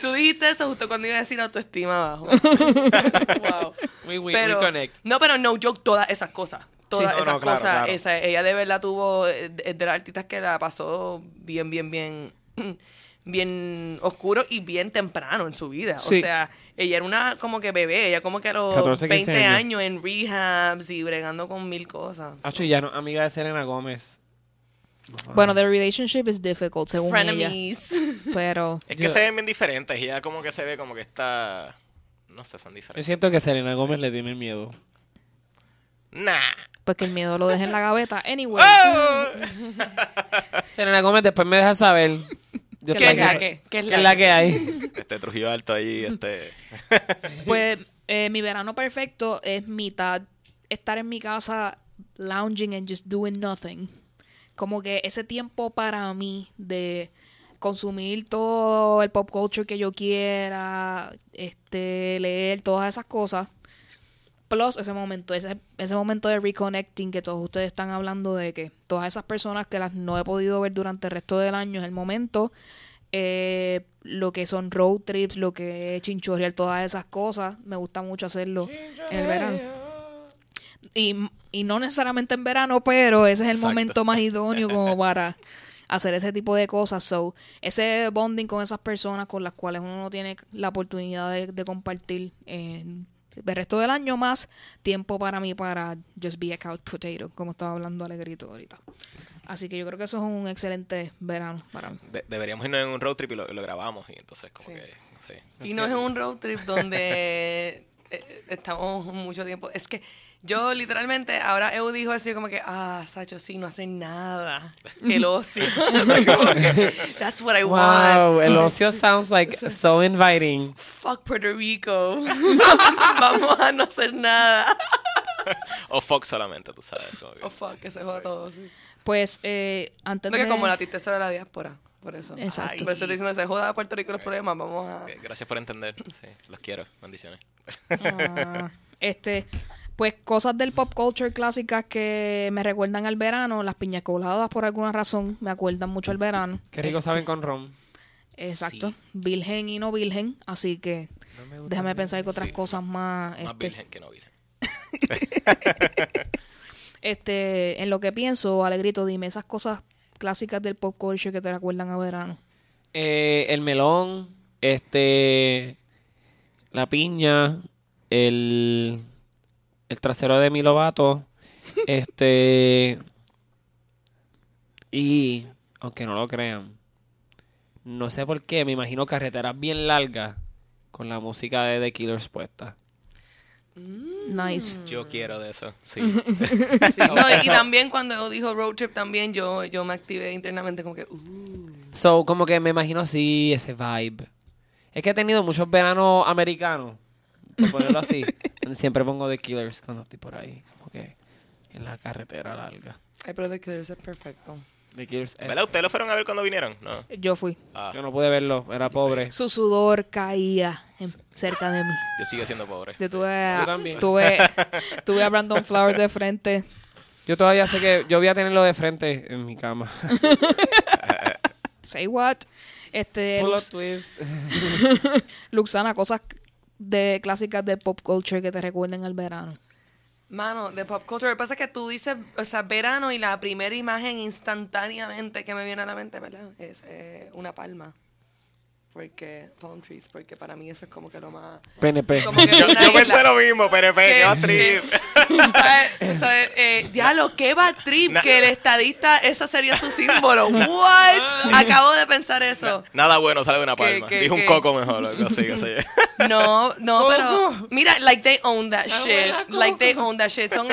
Tú dijiste eso justo cuando iba a decir autoestima abajo. wow. We, we, pero, we connect. No, pero no joke, todas esas cosas. Todas no, esas no, claro, cosas. claro. Esa, ella de verdad tuvo, es de las artistas que la pasó bien, bien, bien bien oscuro y bien temprano en su vida. Sí. O sea, ella era una como que bebé, ella como que a los 14, 15 20 años. años en rehabs y bregando con mil cosas. Acho, ya no, amiga de Selena Gómez. Bueno, the relationship is difficult, según ella. Frenemies. Pero Es que Yo- se ven bien diferentes y ella como que se ve como que está... No sé, son Yo diferentes. siento que Selena Gómez le tiene miedo. Nah. Pues que el miedo lo deje en la gaveta. Anyway. Selena Gómez después me deja saber. Yo ¿Qué es la aquí. que? ¿Qué es ¿Qué la es la que? que hay? Este Trujillo Alto ahí, este... Pues eh, mi verano perfecto es mitad estar en mi casa lounging and just doing nothing. Como que ese tiempo para mí de consumir todo el pop culture que yo quiera, este, leer todas esas cosas. Plus ese momento, ese, ese momento de reconnecting que todos ustedes están hablando de que todas esas personas que las no he podido ver durante el resto del año es el momento. Eh, lo que son road trips, lo que es chinchorreal, todas esas cosas. Me gusta mucho hacerlo en el verano. Y, y no necesariamente en verano, pero ese es el Exacto. momento más idóneo como para hacer ese tipo de cosas. So, ese bonding con esas personas con las cuales uno no tiene la oportunidad de, de compartir en el resto del año más tiempo para mí para just be a couch potato, como estaba hablando Alegrito ahorita. Así que yo creo que eso es un excelente verano para mí. de- deberíamos irnos en un road trip y lo, lo grabamos y entonces como Sí. que... Sí. Y no es un road trip donde eh, estamos mucho tiempo. Es que yo literalmente, ahora Eu dijo así como que, ah, Sacho, sí, no hacen nada. El ocio. Que, That's what I want. Wow, el ocio sounds like so inviting. Fuck Puerto Rico. Vamos a no hacer nada. O Fox solamente, tú sabes. Oh, fuck, que se joda todo. Sí. Pues eh, antes Lo que de... como la tristeza de la diáspora. Por eso. Exacto. Por eso estoy diciendo, se joda a Puerto Rico los problemas. Vamos a. Gracias por entender. Sí, los quiero. Bendiciones. Ah, este, pues cosas del pop culture clásicas que me recuerdan al verano, las piñas coladas por alguna razón me acuerdan mucho al verano. Qué rico saben con ron. Exacto, virgen y no virgen, así que No déjame pensar que otras Sí. cosas más, Más este, virgen que no virgen. este, en lo que pienso, Alegrito, dime esas cosas clásicas del pop culture que te recuerdan a verano. Eh, el melón, este, la piña, el, el trasero de mi lobato, este, y, aunque no lo crean, no sé por qué, me imagino carreteras bien largas con la música de The Killers puesta. Nice. Yo quiero de eso. Sí. Sí, no, y, también cuando dijo road trip también yo, yo me activé internamente como que, uh, So, como que me imagino así, ese vibe. Es que he tenido muchos veranos americanos, por ponerlo así, siempre pongo The Killers cuando estoy por ahí, como que en la carretera larga. ay, pero The Killers es perfecto. The Killers es- ¿Verdad? ¿Ustedes lo fueron a ver cuando vinieron? No. Yo fui. Ah, Yo no pude verlo, era pobre. Su sudor caía en- cerca de mí. yo sigo siendo pobre. Yo tuve a, Yo también. tuve, tuve a Brandon Flowers de frente. Yo todavía sé que yo voy a tenerlo de frente en mi cama. Say what? Este, Pull up twist. Luxana, cosas de clásicas de pop culture que te recuerden al verano. Mano, de pop culture, lo que pasa es que tú dices, o sea, verano y la primera imagen instantáneamente que me viene a la mente, ¿verdad? Es eh, una palma. Porque, palm trees, porque para mí eso es como que lo más... PNP. Como que Yo, pensé lo mismo, que- qué trip. que- ¿sabes? ¿sabes? Eh, diablo, qué bad trip Na- que el estadista, esa sería su símbolo. What? Acabo de pensar eso. Nada bueno sale de una Que- palma. que- Dijo un que- coco mejor, algo así, qué sé. No, no, pero mira, like they own that shit. Like they own that shit. Son,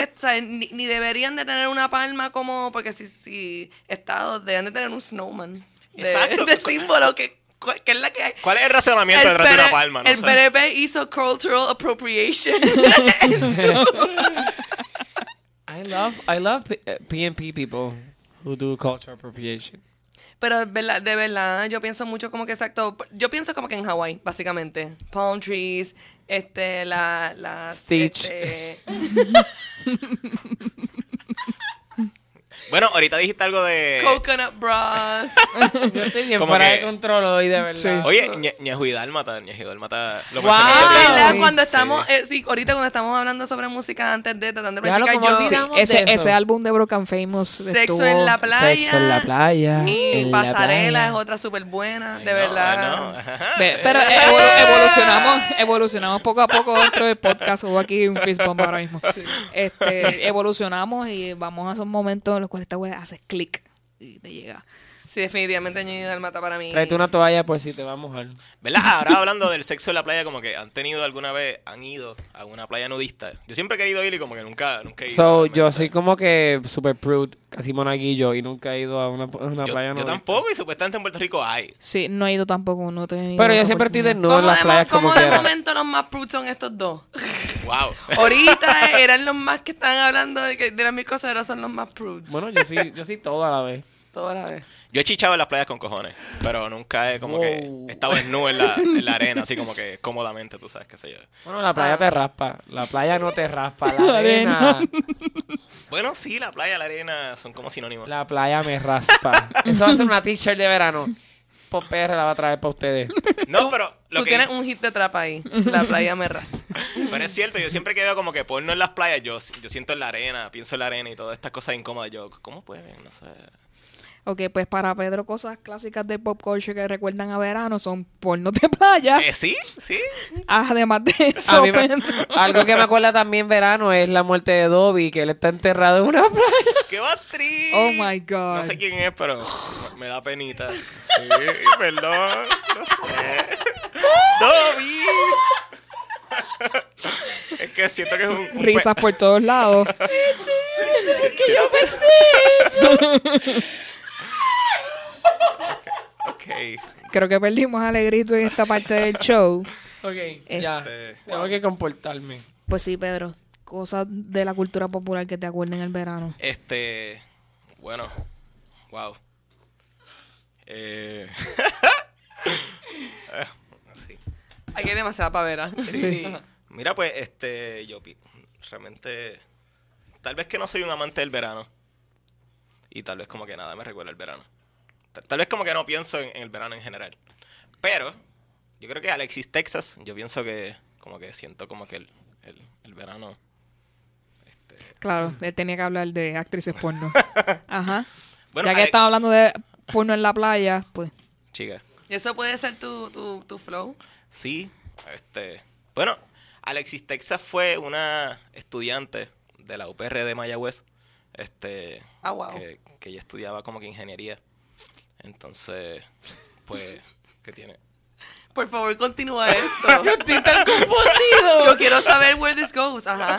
ni, ni deberían de tener una palma como, porque si, si estados deben de tener un snowman. De, Exacto. de símbolo que, que es la que hay. ¿Cuál es el razonamiento detrás de una PNP palma? No el sé. PNP hizo cultural appropriation. I love, I love P- eh, PNP people who do cultural appropriation. Pero de verdad, de verdad, yo pienso mucho como que exacto. Yo pienso como que en Hawái, básicamente. Palm trees, este, la, las. Stitch. este, Bueno, ahorita dijiste algo de... Coconut bras. Yo estoy bien Como fuera que- de control hoy, de verdad. Sí. Oye, Ñe- Ñejo y Dálmata, Ñejo y Dálmata... Lo Wow. mencioné Ah, yo te- ¿verdad? Sí. Cuando Sí. estamos, eh, sí, ahorita cuando estamos hablando sobre música antes de tratando de Déjalo como yo, Sí, olvidamos ese, de eso. ese álbum de Broken Famous Sexo estuvo- en la playa. Sexo en la playa. Y en la Pasarela playa. es otra súper buena, de no, verdad. ay, no. Ajá. Ve, Pero evolu- evolucionamos, evolucionamos poco a poco dentro del podcast. Hubo aquí un fist bump ahora mismo. Este, evolucionamos y vamos a esos momentos en los cuales esta wea hace clic y te llega. Sí, definitivamente Ñeño y Dalmata para mí. Tráete una toalla por si te va a mojar. ¿Verdad? Ahora hablando del sexo en la playa, como que han tenido alguna vez, han ido a una playa nudista. Yo siempre he querido ir y como que nunca, nunca he ido. So, yo soy como que super prude, casi monaguillo, y nunca he ido a una, a una Yo, playa yo nudista. tampoco y supuestamente en Puerto Rico hay. Sí, no he ido tampoco, no he tenido Pero yo siempre estoy desnudo en ¿Cómo las de, playas mo- como cómo de quiera. momento los más prudes son estos dos? Wow. Ahorita eran los más que estaban hablando de que de las mil cosas, ahora son los más prudes. Bueno, yo sí, yo sí todo a la vez. Toda la vez. Yo he chichado en las playas con cojones, pero nunca he como Wow. que estado desnudo en la, en la arena, así como que cómodamente, tú sabes, qué sé yo. Bueno, la playa te raspa. La playa no te raspa. La La arena. arena. Bueno, sí, la playa y la arena son como sinónimos. La playa me raspa. Eso va a ser una t-shirt de verano. Pop PR la va a traer para ustedes. No, pero lo Tú que tienes un hit de trap ahí. La playa me raspa. pero es cierto, yo siempre que veo como que porno en las playas, yo, yo siento en la arena, pienso en la arena y todas estas cosas incómodas. Yo, ¿cómo pueden? No sé. Ok, pues para Pedro, cosas clásicas del pop culture que recuerdan a verano son pornos de playa. Eh, sí, sí. Además de eso, me- algo que me acuerda también verano es la muerte de Dobby, que él está enterrado en una playa. ¡Qué actriz! Oh my God. No sé quién es, pero me da penita. Sí, perdón. No sé. ¡Dobby! es que siento que es un. un pe- Risas por todos lados. si- siento- Creo que perdimos Alegrito en esta parte del show. Ok, ya. Este, Tengo que comportarme. Pues sí, Pedro. Cosas de la cultura popular que te acuerden el verano. Este. Bueno. Wow. Eh. ah, sí. Aquí hay demasiada pavera. Sí. Mira, pues, este. Yo realmente. Tal vez que no soy un amante del verano. Y tal vez como que nada me recuerda el verano. Tal, vez como que no pienso en, en el verano en general. Pero. Yo creo que Alexis Texas. Yo pienso que. Como que siento como que el, el, el verano. Claro, él tenía que hablar de actrices porno. Ajá. Bueno, ya que Ale- estaba hablando de porno en la playa, pues. Chica. ¿Y eso puede ser tu, tu, tu flow? Sí, este, bueno, Alexis Texas fue una estudiante de la UPR de Mayagüez, este, Ah, wow. que, que ella estudiaba como que ingeniería. Entonces, pues, ¿qué tiene? Por favor, continúa esto. Estoy tan confundido. Yo quiero saber where this goes. Ajá.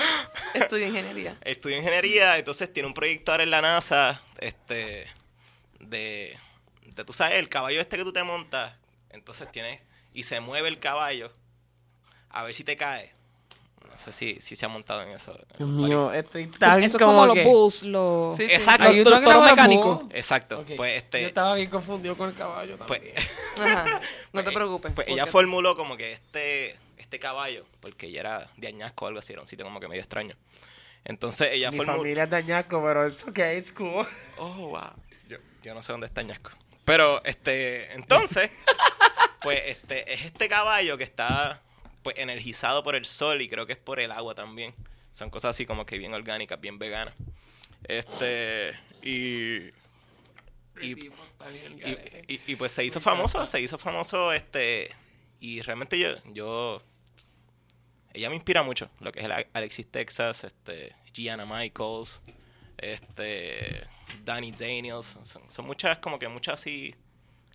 Estudio ingeniería. Estudia ingeniería, entonces tiene un proyector en la NASA, este, de, de, tú sabes, el caballo este que tú te montas, entonces tienes, y se mueve el caballo, a ver si te cae. No sé si, si se ha montado en eso. Dios mío, estoy tan Eso es como los que- bulls, los. Sí, sí. Exacto. Los toros mecánicos. Exacto, Ok. pues este... Yo estaba bien confundido con el caballo Pues, también. Ajá. No te preocupes. Pues porque- ella formuló como que este, este caballo, porque ella era de Añasco o algo así, era un sitio como que medio extraño. Entonces ella Mi formuló... familia es de Añasco, pero it's okay, it's cool. Oh, wow. Yo, yo no sé dónde está Añasco. Pero, este, entonces, pues, este, es este caballo que está, pues, energizado por el sol y creo que es por el agua también. Son cosas así como que bien orgánicas, bien veganas. Este, y... Y, y, y- y, pues se hizo famoso, se hizo famoso, este, y realmente yo, yo, ella me inspira mucho, lo que es el Alexis Texas, este, Gianna Michaels, este, Danny Daniels, son, son muchas, como que muchas así,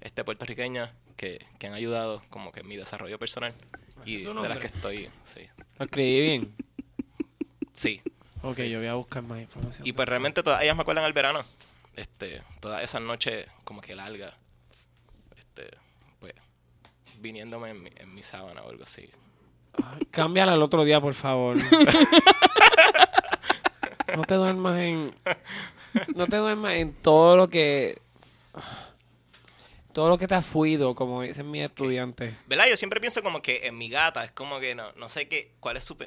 este, puertorriqueñas que, que han ayudado como que en mi desarrollo personal y ¿Su de las que estoy, sí, Lo escribí bien. sí. Ok, yo voy a buscar más información. Y pues realmente todas ellas me acuerdan al verano. Este, todas esas noches como que largas. Este, pues, viniéndome en mi, en mi sábana o algo así. Ay, Cámbiala el otro día, por favor. no te duermas en. No te duermas en todo lo que. Todo lo que te ha fluido, como dicen mis estudiantes. ¿Verdad? Yo siempre pienso como que en mi gata, es como que no, no sé qué, cuál es su,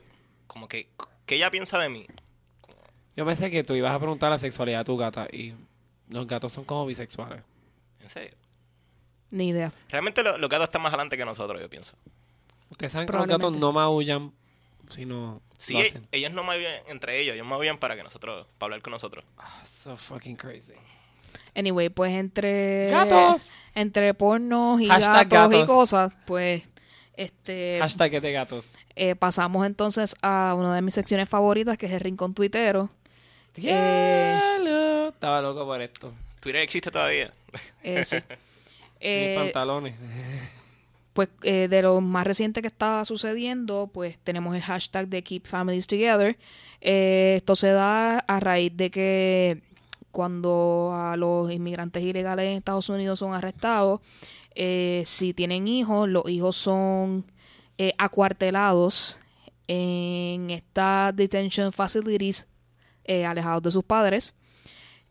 como que, ¿qué ella piensa de mí? Como, Yo pensé que tú ibas a preguntar la sexualidad de tu gata y los gatos son como bisexuales. En serio. Ni idea. Realmente lo- los gatos están más adelante que nosotros, yo pienso. Ustedes saben que los gatos no maullan, sino Sí, lo hacen. ellos no maullan entre ellos, ellos maullan para que nosotros, para hablar con nosotros. Ah, so fucking crazy. Anyway, pues entre ¡Gatos! entre pornos y Hashtag gatos, y cosas, pues este Hashtag de gatos. eh, pasamos entonces a una de mis secciones favoritas, que es el rincón tuitero. Eh. Estaba loco por esto. Twitter existe todavía. Eh, sí. Mis Eh, pantalones. pues eh, de lo más reciente que está sucediendo, pues tenemos el hashtag de Keep Families Together. Eh, esto se da a raíz de que cuando a los inmigrantes ilegales en Estados Unidos son arrestados, eh, si tienen hijos, los hijos son eh, acuartelados en estas detention facilities eh, alejados de sus padres.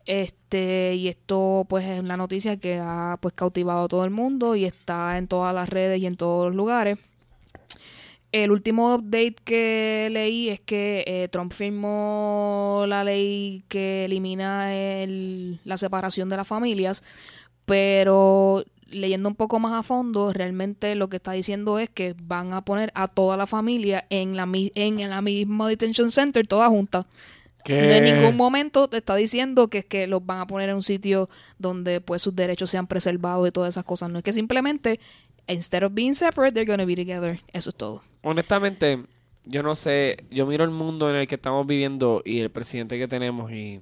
Este, y esto pues es una noticia que ha pues cautivado a todo el mundo y está en todas las redes y en todos los lugares. El último update que leí es que eh, Trump firmó la ley que elimina el- la separación de las familias, pero leyendo un poco más a fondo, realmente lo que está diciendo es que van a poner a toda la familia en la, en la misma detention center, toda junta. ¿Qué? De ningún momento te está diciendo que es que los van a poner en un sitio donde pues sus derechos sean preservados y todas esas cosas. No es que simplemente, instead of being separate, they're gonna be together. Eso es todo. Honestamente, yo no sé. Yo miro el mundo en el que estamos viviendo y el presidente que tenemos y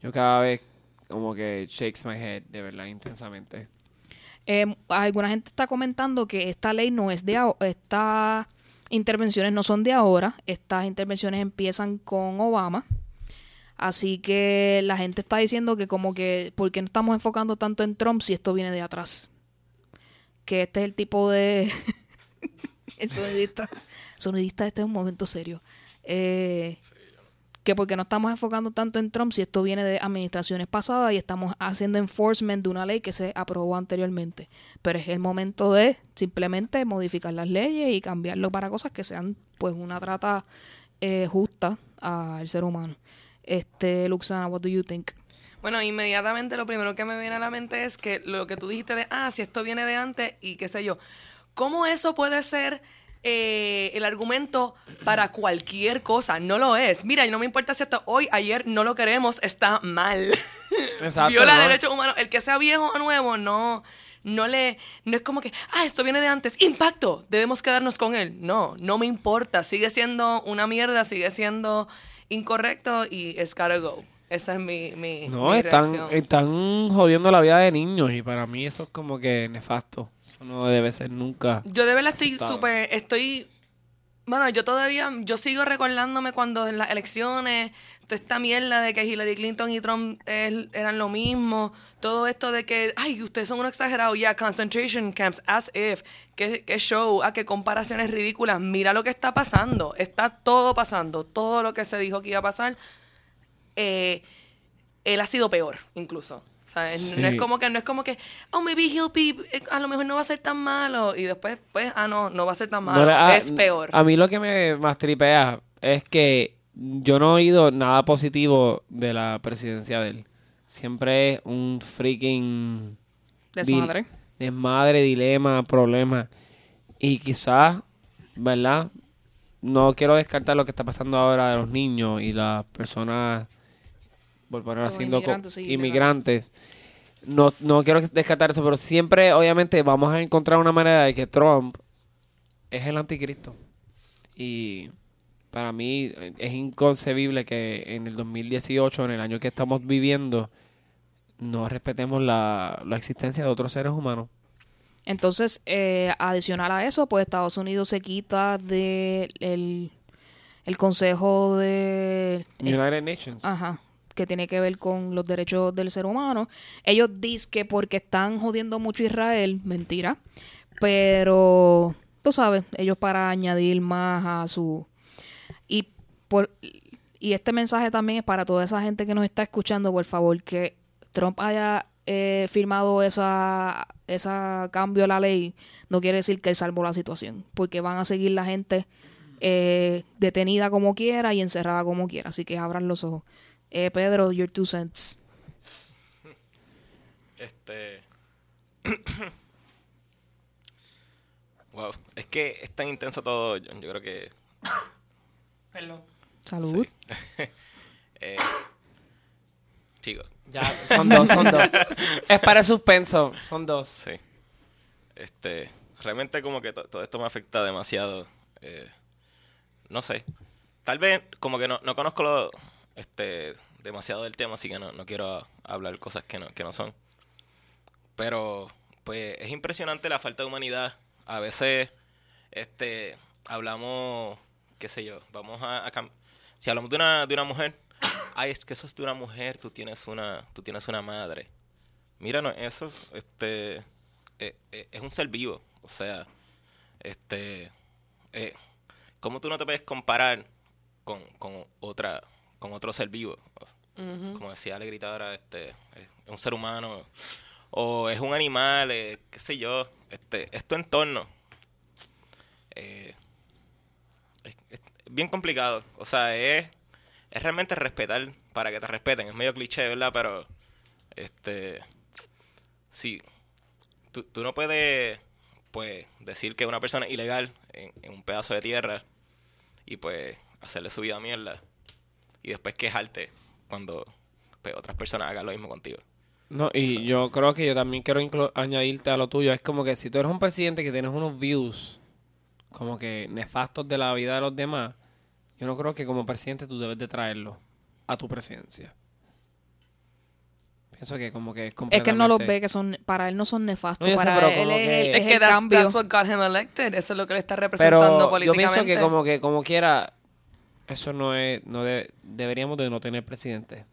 yo cada vez como que shakes my head, de verdad, intensamente. Eh, alguna gente está comentando que esta ley no es de ahora, estas intervenciones no son de ahora, estas intervenciones empiezan con Obama. Así que la gente está diciendo que como que, ¿por qué no estamos enfocando tanto en Trump si esto viene de atrás? Que este es el tipo de... sonidista. Sonidista, este es un momento serio. Eh, que porque no estamos enfocando tanto en Trump si esto viene de administraciones pasadas y estamos haciendo enforcement de una ley que se aprobó anteriormente. Pero es el momento de simplemente modificar las leyes y cambiarlo para cosas que sean pues una trata eh, justa al ser humano. Este, Luxana, what do you think? Bueno, inmediatamente lo primero que me viene a la mente es que lo que tú dijiste de, ah, si esto viene de antes y qué sé yo, ¿cómo eso puede ser eh, el argumento para cualquier cosa? No lo es. Mira, no me importa si esto hoy, ayer, no lo queremos, está mal. Exacto, Viola ¿no? derechos humanos. El que sea viejo o nuevo, no, no le, no es como que, ah, esto viene de antes, impacto, debemos quedarnos con él. No, no me importa, sigue siendo una mierda, sigue siendo incorrecto y es gotta go. Esa es mi, mi, No, mi están, reacción. están jodiendo la vida de niños y para mí eso es como que nefasto. Eso no debe ser nunca. Yo de verdad estoy súper, estoy, bueno, yo todavía, yo sigo recordándome cuando en las elecciones, toda esta mierda de que Hillary Clinton y Trump eran lo mismo, todo esto de que, ay, ustedes son unos exagerados, ya, concentration camps, as if, qué, qué show, ah, qué comparaciones ridículas, mira lo que está pasando, está todo pasando, todo lo que se dijo que iba a pasar, eh, él ha sido peor, incluso. ¿Sabes? No es como que, no es como que, oh, maybe he'll be, eh, a lo mejor no va a ser tan malo. Y después, pues, ah, no, no va a ser tan malo. No ah, es peor. A mí lo que me más tripea es que yo no he oído nada positivo de la presidencia de él. Siempre es un freaking Desmadre. desmadre, dilema, problema. Y quizás, ¿verdad? No quiero descartar lo que está pasando ahora de los niños y las personas, por poner co- inmigrantes, sí, inmigrantes. No, no quiero descartar eso, pero siempre, obviamente, vamos a encontrar una manera de que Trump es el anticristo. Y para mí eh, es inconcebible que en el 2018, en el año que estamos viviendo, no respetemos la, la existencia de otros seres humanos. Entonces, eh, adicional a eso, pues Estados Unidos se quita de el, consejo de... United Nations. Ajá, que tiene que ver con los derechos del ser humano. Ellos dicen que porque están jodiendo mucho a Israel, mentira, pero tú sabes, ellos para añadir más a su... Y, por, y este mensaje también es para toda esa gente que nos está escuchando, por favor, que Trump haya eh, firmado esa, esa cambio a la ley, no quiere decir que él salvó la situación, porque van a seguir la gente eh, detenida como quiera y encerrada como quiera. Así que abran los ojos. Eh, Pedro, your two cents. Este. wow, es que es tan intenso todo, John. Yo creo que. Perdón. Salud. Eh, chicos, Ya, son dos, son dos. es para el suspenso, son dos. sí. Este. Realmente, como que to- todo esto me afecta demasiado. eh, no sé. Tal vez, como que no, no conozco lo, este, demasiado del tema, así que no, no quiero hablar cosas que no, que no son. Pero, pues, es impresionante la falta de humanidad. A veces, este, hablamos, qué sé yo, vamos a, a si hablamos de una, de una mujer, ay, es que eso es de una mujer, tú tienes una, tú tienes una madre. Mira, eso, este, eh, eh, es un ser vivo, o sea, este, eh, ¿cómo tú no te puedes comparar con, con otra, con otro ser vivo? Como decía la gritadora, este, es un ser humano. O es un animal, eh, qué sé yo, este, es tu entorno. Eh, es, es bien complicado, o sea, es, es realmente respetar para que te respeten, es medio cliché, ¿verdad? Pero, este, sí, tú, tú no puedes, pues, decir que una persona es ilegal en, en un pedazo de tierra y, pues, hacerle su vida mierda y después quejarte cuando pues, otras personas hagan lo mismo contigo. No, y yo creo que yo también quiero añadirte a lo tuyo. Es como que si tú eres un presidente que tienes unos views como que nefastos de la vida de los demás, yo no creo que como presidente tú debes de traerlo a tu presidencia. Pienso que como que es Es que él no los completamente- ve que son, para él no son nefastos, No, yo sé, para pero él como es, que- es Es que el that's, cambio. that's what got him elected. Eso es lo que le está representando Pero yo políticamente. pienso que como que como quiera eso no es no de- deberíamos de no tener presidente.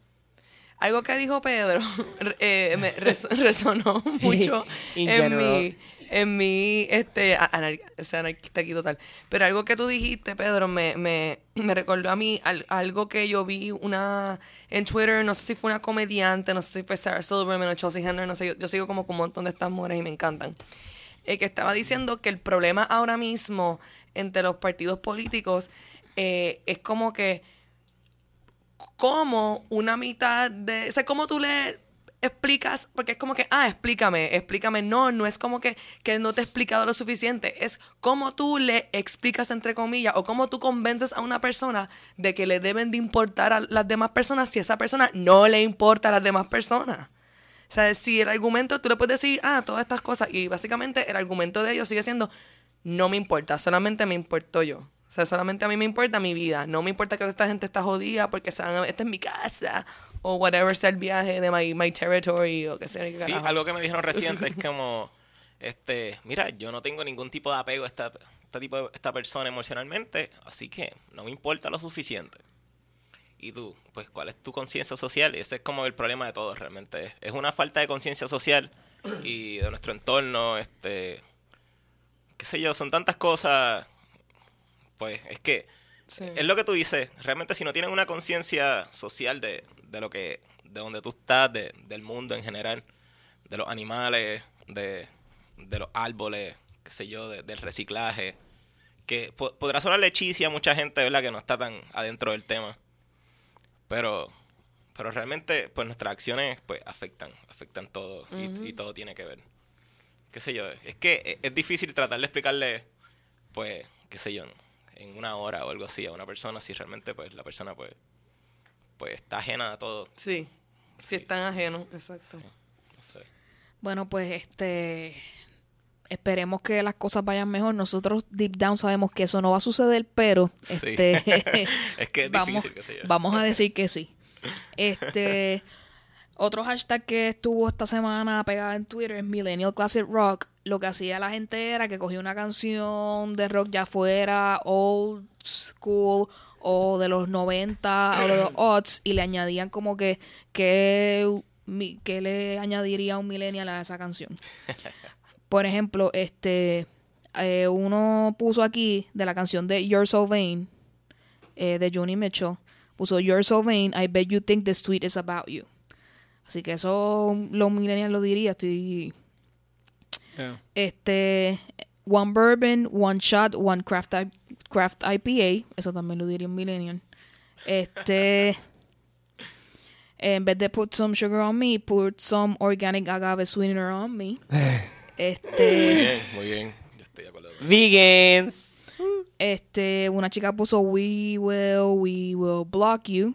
Algo que dijo Pedro eh, me res- resonó mucho en mi, en mi, este, anar- ese anarquista aquí total. Pero algo que tú dijiste, Pedro, me, me, me recordó a mí al- algo que yo vi una en Twitter, no sé si fue una comediante, no sé si fue Sarah Silverman o Chelsea Handler, no sé, yo, yo sigo como con un montón de estas mujeres y me encantan. eh, que estaba diciendo que el problema ahora mismo entre los partidos políticos eh, es como que como una mitad de... O sea, cómo tú le explicas, porque es como que, ah, explícame, explícame. No, no es como que, que no te he explicado lo suficiente. Es cómo tú le explicas, entre comillas, o cómo tú convences a una persona de que le deben de importar a las demás personas si esa persona no le importa a las demás personas. O sea, si el argumento, tú le puedes decir, ah, todas estas cosas, y básicamente el argumento de ellos sigue siendo, no me importa, solamente me importo yo. O sea, solamente a mí me importa mi vida. No me importa que esta gente está jodida porque se van esta es mi casa. O whatever sea el viaje de my, my territory o que sea. qué Sí, algo que me dijeron reciente es como, este, mira, yo no tengo ningún tipo de apego a esta, este tipo de, esta persona emocionalmente, así que no me importa lo suficiente. Y tú, pues, ¿cuál es tu conciencia social? Y ese es como el problema de todos realmente. Es, es una falta de conciencia social y de nuestro entorno, este, qué sé yo, son tantas cosas, pues, es que Sí. es lo que tú dices. Realmente, si no tienes una conciencia social de, de lo que, de donde tú estás, de- del mundo en general, de los animales, de, de los árboles, qué sé yo, de- del reciclaje, que po- podrá sonar lechicia a mucha gente, ¿verdad? Que no está tan adentro del tema. Pero, pero realmente, pues nuestras acciones, pues, afectan, afectan todo y, y todo tiene que ver. Qué sé yo, es que es- es difícil tratar de explicarle, pues, qué sé yo, en una hora o algo así a una persona si realmente, pues, la persona, pues, pues está ajena a todo. Sí. Si están ajenos, exacto. No sé. Bueno, pues este esperemos que las cosas vayan mejor. Nosotros deep down sabemos que eso no va a suceder, pero Sí. este Es que es vamos, difícil, sé yo. vamos a decir que sí. Este otro hashtag que estuvo esta semana pegada en Twitter es Millennial Classic Rock. Lo que hacía la gente era que cogía una canción de rock ya fuera old school o de los 90 o de los odds y le añadían como que que, mi- que le añadiría un millennial a esa canción. Por ejemplo, este eh, uno puso aquí de la canción de You're So Vain eh, de Johnny Mitchell puso You're so vain, I bet you think this tweet is about you. Así que eso los millennials lo diría, estoy Yeah. este one bourbon, one shot, one craft, I- craft IPA. Eso también lo diría un millennial. Este. En vez de put some sugar on me, put some organic agave sweetener on me. Muy Este. bien, muy bien. Yo estoy de acuerdo. Vegans. Este, una chica puso We will, we will block you.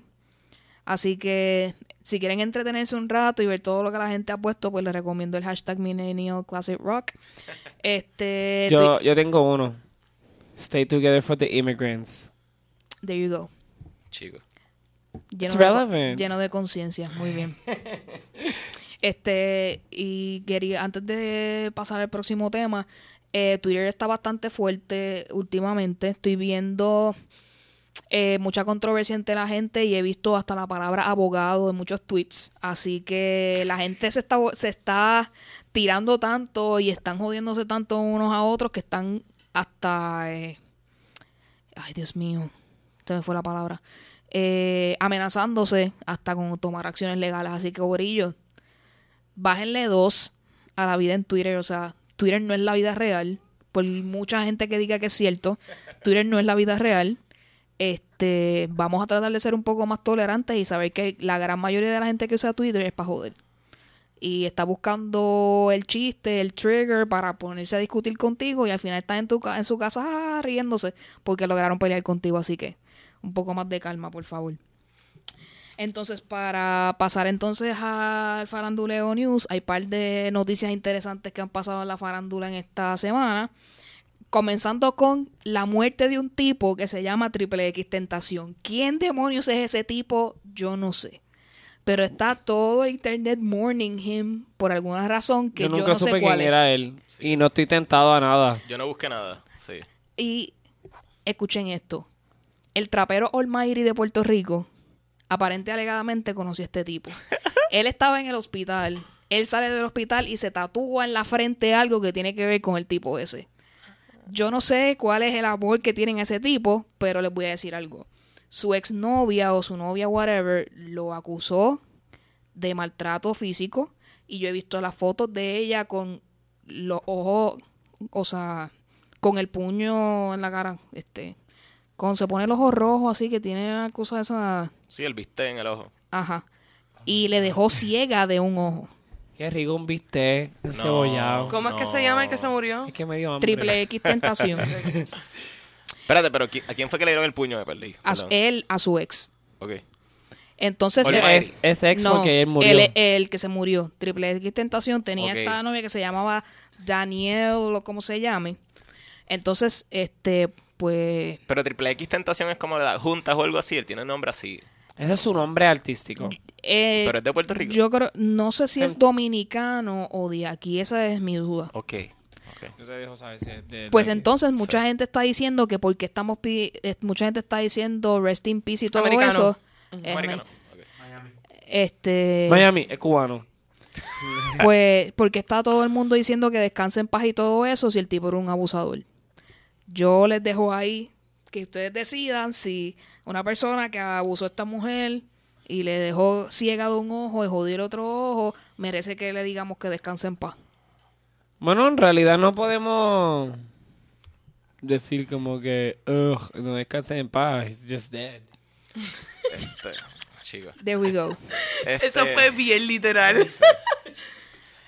Así que si quieren entretenerse un rato y ver todo lo que la gente ha puesto, pues les recomiendo el hashtag Millennial Classic Rock. Este, Yo, yo tengo uno. Stay together for the immigrants. there you go. Chicos. Lleno It's de, relevant. lleno de conciencia, muy bien. Este, y quería, antes de pasar al próximo tema, eh, Twitter está bastante fuerte últimamente. Estoy viendo eh, mucha controversia entre la gente y he visto hasta la palabra abogado en muchos tweets. Así que la gente se está, se está tirando tanto y están jodiéndose tanto unos a otros que están hasta... eh, ay, Dios mío, se me fue la palabra. Eh, amenazándose hasta con tomar acciones legales. Así que, Gorillo, bájenle dos a la vida en Twitter. O sea, Twitter no es la vida real. Por mucha gente que diga que es cierto, Twitter no es la vida real. Este, vamos a tratar de ser un poco más tolerantes y saber que la gran mayoría de la gente que usa Twitter es para joder. Y está buscando el chiste, el trigger para ponerse a discutir contigo y al final está en, tu, en su casa riéndose porque lograron pelear contigo. Así que un poco más de calma, por favor. Entonces, para pasar entonces al Faranduleo News, hay par de noticias interesantes que han pasado en la farándula en esta semana. Comenzando con la muerte de un tipo que se llama Triple X Tentación. ¿Quién demonios es ese tipo? Yo no sé. Pero está todo el internet mourning him por alguna razón que yo yo, nunca no supe sé cuál quién es. era él. Y no estoy tentado a nada. Yo no busqué nada. Sí. Y escuchen esto. El trapero Almighty de Puerto Rico, aparente alegadamente conoció a este tipo. Él estaba en el hospital. Él sale del hospital y se tatúa en la frente algo que tiene que ver con el tipo ese. Yo no sé cuál es el amor que tienen ese tipo, pero les voy a decir algo. Su exnovia o su novia, whatever, lo acusó de maltrato físico. Y yo he visto las fotos de ella con los ojos, o sea, con el puño en la cara, este, cuando se pone el ojo rojo así que tiene una cosa de esa, Sí, el viste en el ojo. ajá, y le dejó ciega de un ojo. Qué rico un bistec No. cebollado. ¿Cómo es que se No. llama el que se murió? Es que me dio hambre. Triple X tentación. Espérate, pero ¿qui- ¿a quién fue que le dieron el puño? Me perdí. A su- él a su ex. Ok. Entonces, Oye, él- Es, es ex no, porque él murió. él es el que se murió. Triple X Tentación tenía Ok. esta novia que se llamaba Daniel o como se llame. Entonces, este, pues, Pero Triple X Tentación es como la juntas o algo así. Él tiene un nombre así. Ese es su nombre artístico. eh, Pero es de Puerto Rico. yo creo, no sé si es dominicano o de aquí, esa es mi duda. Ok. ok. Yo te dejo saber si es de- Pues entonces mucha gente está diciendo que porque estamos eh, mucha gente está diciendo rest in peace y todo Americano. eso. Es Americano. me- Ok. Este, Miami es cubano. pues porque está todo el mundo diciendo que descanse en paz y todo eso si el tipo era un abusador. Yo les dejo ahí que ustedes decidan si una persona que abusó a esta mujer y le dejó ciega de un ojo y jodió el otro ojo, merece que le digamos que descanse en paz. Bueno, en realidad no podemos decir como que, ugh, no descanse en paz, he's just dead. Este, chico. There we go. Este, Eso fue bien literal.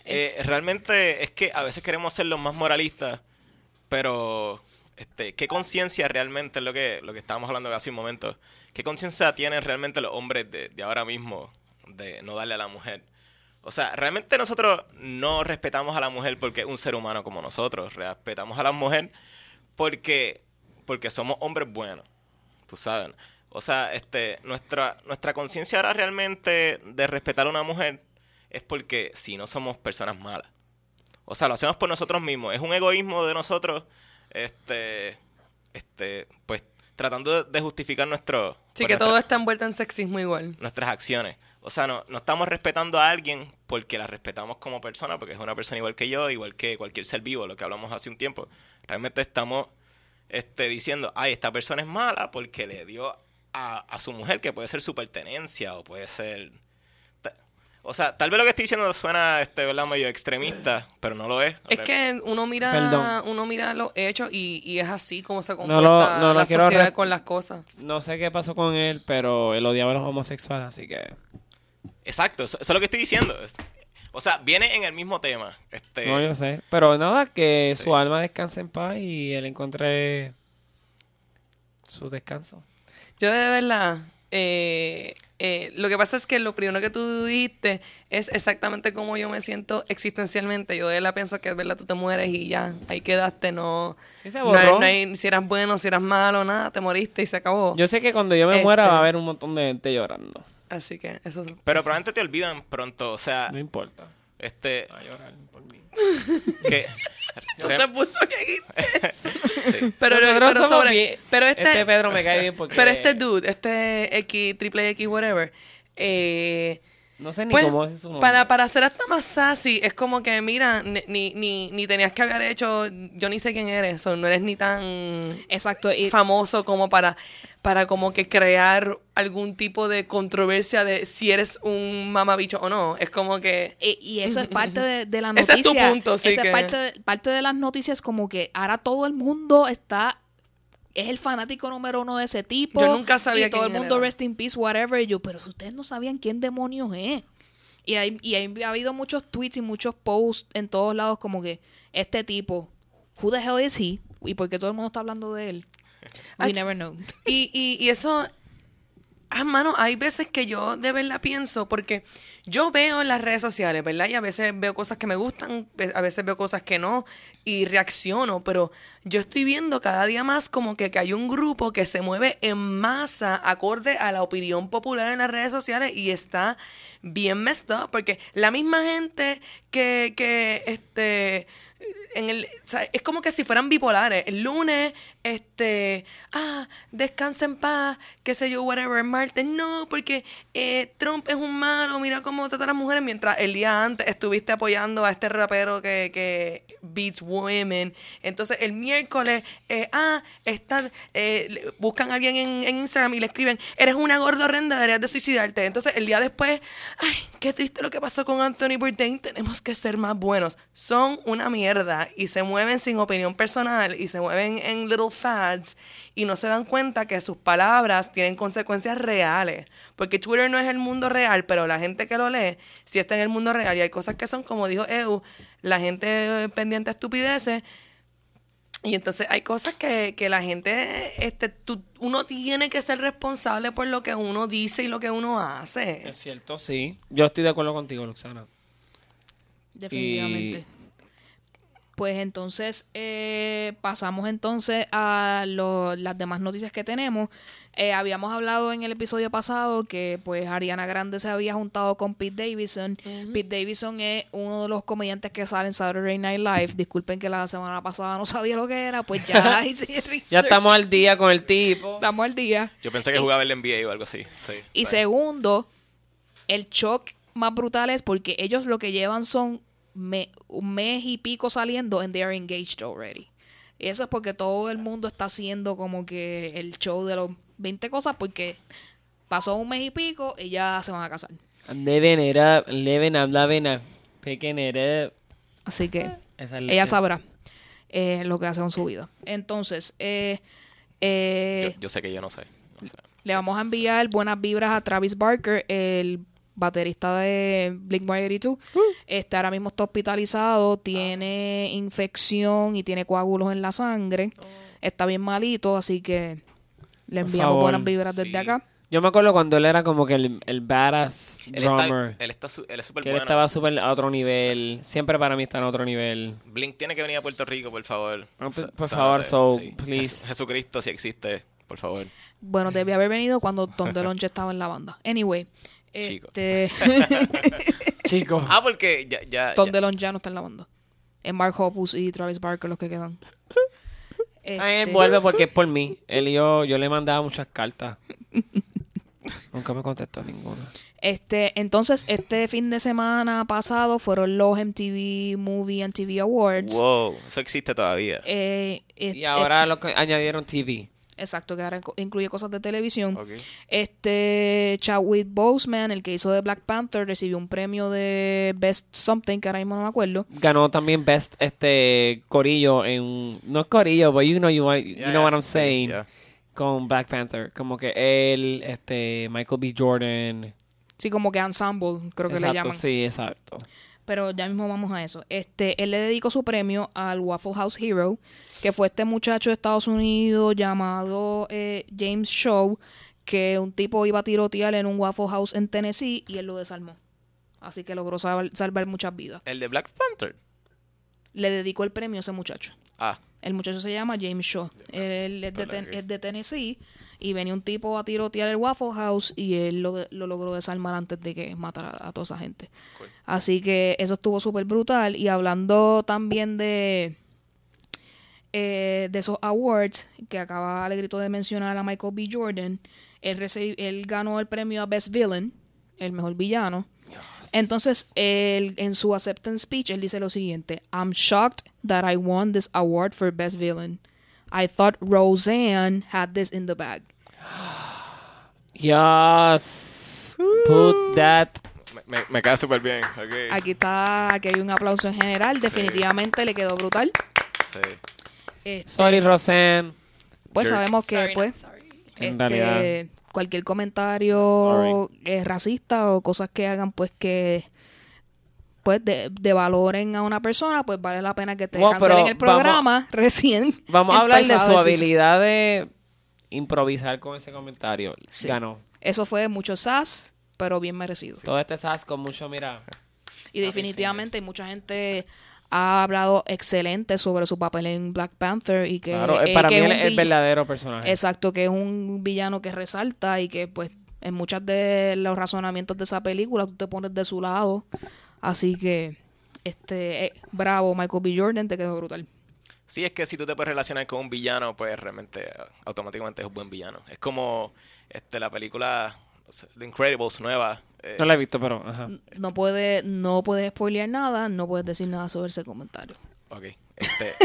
eh, realmente es que a veces queremos ser los más moralistas, pero este, ¿qué conciencia realmente es lo que, lo que estábamos hablando hace un momento? ¿Qué conciencia tienen realmente los hombres de, de ahora mismo de no darle a la mujer? O sea, realmente nosotros no respetamos a la mujer porque es un ser humano como nosotros. Respetamos a la mujer porque, porque somos hombres buenos. Tú sabes. O sea, este, nuestra, nuestra conciencia ahora realmente de respetar a una mujer es porque si no somos personas malas. O sea, lo hacemos por nosotros mismos. Es un egoísmo de nosotros, este, este, pues, tratando de- justificar nuestro, Sí, pues, que nuestra- todo está envuelto en sexismo igual. nuestras acciones. O sea, no, no estamos respetando a alguien porque la respetamos como persona, porque es una persona igual que yo, igual que cualquier ser vivo, lo que hablamos hace un tiempo. Realmente estamos este, diciendo, ay, esta persona es mala porque le dio a, a su mujer, que puede ser su pertenencia o puede ser... O sea, tal vez lo que estoy diciendo suena, este, ¿verdad? Medio extremista, pero no lo es. Es que uno mira, Perdón. uno mira los hechos y, y es así como se No comporta lo- no lo la quiero sociedad con las cosas. No sé qué pasó con él, pero él odiaba a los homosexuales, así que... Exacto, eso, eso es lo que estoy diciendo. O sea, viene en el mismo tema. Este, No, yo sé. Pero nada, que Sí. su alma descanse en paz y él encuentre su descanso. Yo de verdad, eh, eh, lo que pasa es que lo primero que tú dijiste es exactamente como yo me siento existencialmente. Yo de verdad pienso que es verdad, tú te mueres y ya, ahí quedaste, no... Sí, se no borró. no hay- si eras bueno, si eras malo, nada, te moriste y se acabó. Yo sé que cuando yo me muera Este- va a haber un montón de gente llorando. Así que eso es... Pero probablemente te olvidan pronto. O sea, No importa. este, a llorar por mí. que... No se puso que Sí. Pero, Nosotros pero, sobre- bien- pero este, Este Pedro me cae bien porque... pero este dude, este X, triple X, whatever, eh, No sé ni pues, cómo es su nombre. para, para ser hasta más sassy, es como que, mira, ni, ni, ni, ni tenías que haber hecho, yo ni sé quién eres, o no eres ni tan Exacto. Y, famoso como para, para como que crear algún tipo de controversia de si eres un mamabicho o no. Es como que... y- y eso es parte de, de la Ese noticia. es tu punto, sí, Esa que- es parte de, parte de las noticias como que ahora todo el mundo está... Es el fanático número uno de ese tipo. Yo nunca sabía Y todo el mundo era. rest in peace, whatever. Y yo, pero si ustedes no sabían quién demonios es. Y, hay, y hay- ha habido muchos tweets y muchos posts en todos lados como que este tipo, who the hell is he? Y porque todo el mundo está hablando de él. We Ach- never know. Y, y, y eso, ah, mano, hay veces que yo de verdad pienso, porque yo veo en las redes sociales, ¿verdad? Y a veces veo cosas que me gustan, ve- a veces veo cosas que no, y reacciono, pero yo estoy viendo cada día más como que, que hay un grupo que se mueve en masa acorde a la opinión popular en las redes sociales y está bien messed up, porque la misma gente que, que este en el, es como que si fueran bipolares. El lunes, este, ah, descansa en paz, qué sé yo, whatever. El martes, no, porque eh, Trump es un malo, mira cómo trata a las mujeres. Mientras el día antes estuviste apoyando a este rapero que, que beats women. Entonces el miércoles, eh, ah, están, eh, buscan a alguien en, en Instagram y le escriben, eres una gorda horrenda, deberías de suicidarte. Entonces el día después, ay, qué triste lo que pasó con Anthony Bourdain, tenemos que ser más buenos. Son una mierda y se mueven sin opinión personal y se mueven en little fads y no se dan cuenta que sus palabras tienen consecuencias reales. Porque Twitter no es el mundo real, pero la gente que lo lee sí está en el mundo real y hay cosas que son, como dijo Eu, la gente pendiente a estupideces y entonces hay cosas que, que la gente, este, tú- uno tiene que ser responsable por lo que uno dice y lo que uno hace. Es cierto, sí. Yo estoy de acuerdo contigo, Luxana. Definitivamente. Pues entonces eh, pasamos entonces a lo- las demás noticias que tenemos. Eh, habíamos hablado en el episodio pasado que pues Ariana Grande se había juntado con Pete Davidson. Pete Davidson es uno de los comediantes que sale en Saturday Night Live. Disculpen que la semana pasada no sabía lo que era, pues ya hice. Ya estamos al día con el tipo. Estamos al día. Yo pensé que jugaba el NBA o algo así. Sí, Y segundo, el shock más brutal es porque ellos lo que llevan son me- un mes y pico saliendo and they are engaged already. Eso es porque todo el mundo está haciendo como que el show de los 20 cosas porque pasó un mes y pico y ya se van a casar. I'm living it up, living, I'm loving it, picking it up. Así que Esa la- ella sabrá eh, lo que hace con su vida. Entonces, eh, eh, Yo, yo sé que yo no sé. no sé. Le vamos a enviar buenas vibras a Travis Barker, el baterista de Blink 182. Este ahora mismo está hospitalizado, tiene infección y tiene coágulos en la sangre. Está bien malito, así que le Por enviamos favor, buenas vibras desde sí. acá. Yo me acuerdo cuando él era como que el, el badass Él drummer. está, él está su- él es súper que él bueno. estaba súper a otro nivel. Siempre para mí está en otro nivel. Blink tiene que venir a Puerto Rico, por favor. Ah, por- Sa- por sánate, favor, so, sí. please. Jes- Jesucristo, si existe, por favor. Bueno, debía haber venido cuando Tom DeLonge estaba en la banda. Anyway, Chico. este, Chicos. Ah, porque ya... ya, Tom ya- DeLonge ya no está en la banda. Es Mark Hoppus y Travis Barker los que quedan. Ay, él Este, vuelve porque es por mí. Él y yo, yo le mandaba muchas cartas. Nunca me contestó ninguna. Este, entonces, este fin de semana pasado fueron los MTV Movie and TV Awards. Wow, eso existe todavía. Eh, Y ahora lo que añadieron TV. Exacto, que ahora inc- incluye cosas de televisión. Ok. Este Chadwick Boseman, el que hizo de Black Panther, recibió un premio de Best Something, que ahora mismo no me acuerdo. Ganó también Best este Corillo en... No es Corillo, but you know, you, want- you Yeah, know what I'm saying. yeah. Con Black Panther. Como que él, este, Michael B. Jordan. Sí, como que ensemble, creo que exacto, le llaman. sí, exacto. Pero ya mismo vamos a eso. Este, él le dedicó su premio al Waffle House Hero, que fue este muchacho de Estados Unidos llamado eh, James Shaw, que un tipo iba a tirotear en un Waffle House en Tennessee y él lo desarmó. Así que logró sal- salvar muchas vidas. El de Black Panther. Le dedicó el premio a ese muchacho. Ah, El muchacho se llama James Shaw. Él es de, Hola, Ten- ¿qué? es de Tennessee y venía un tipo a tirotear el Waffle House y él lo, logró desarmar antes de que matara a, toda esa gente. Cool. Así que eso estuvo súper brutal. Y hablando también de, eh, de esos awards que acaba Alegrito de mencionar a Michael B. Jordan, él, reci- él ganó el premio a Best Villain, el mejor villano. Entonces, él, en su acceptance speech, él dice lo siguiente: I'm shocked that I won this award for Best Villain. I thought Roseanne had this in the bag. Yes. Put that. me, me, me cae súper bien. ok. Aquí está, aquí hay un aplauso en general. Definitivamente le quedó brutal. Sí. Este, Sorry, Roseanne. pues sabemos que, Sorry, pues. En este, realidad. Cualquier comentario eh, racista o cosas que hagan, pues, que pues de, de valoren a una persona, pues vale la pena que te Bueno, cancelen el programa recién. Vamos a hablar de su habilidad de improvisar con ese comentario. Sí. Ganó. Eso fue mucho sas, pero bien merecido. Todo este sas con mucho, mira. Y definitivamente mucha gente ha hablado excelente sobre su papel en Black Panther y que, Claro, eh, para que mí es el verdadero personaje. Exacto, que es un villano que resalta y que pues en muchos de los razonamientos de esa película tú te pones de su lado. Así que, este, eh, bravo, Michael B. Jordan, te quedó brutal. Sí, es que si tú te puedes relacionar con un villano, pues realmente eh, automáticamente es un buen villano. Es como este la película The Incredibles nueva. No la he visto, pero. Ajá. No puede, no puedes spoilear nada, no puedes decir nada sobre ese comentario. Ok. Este,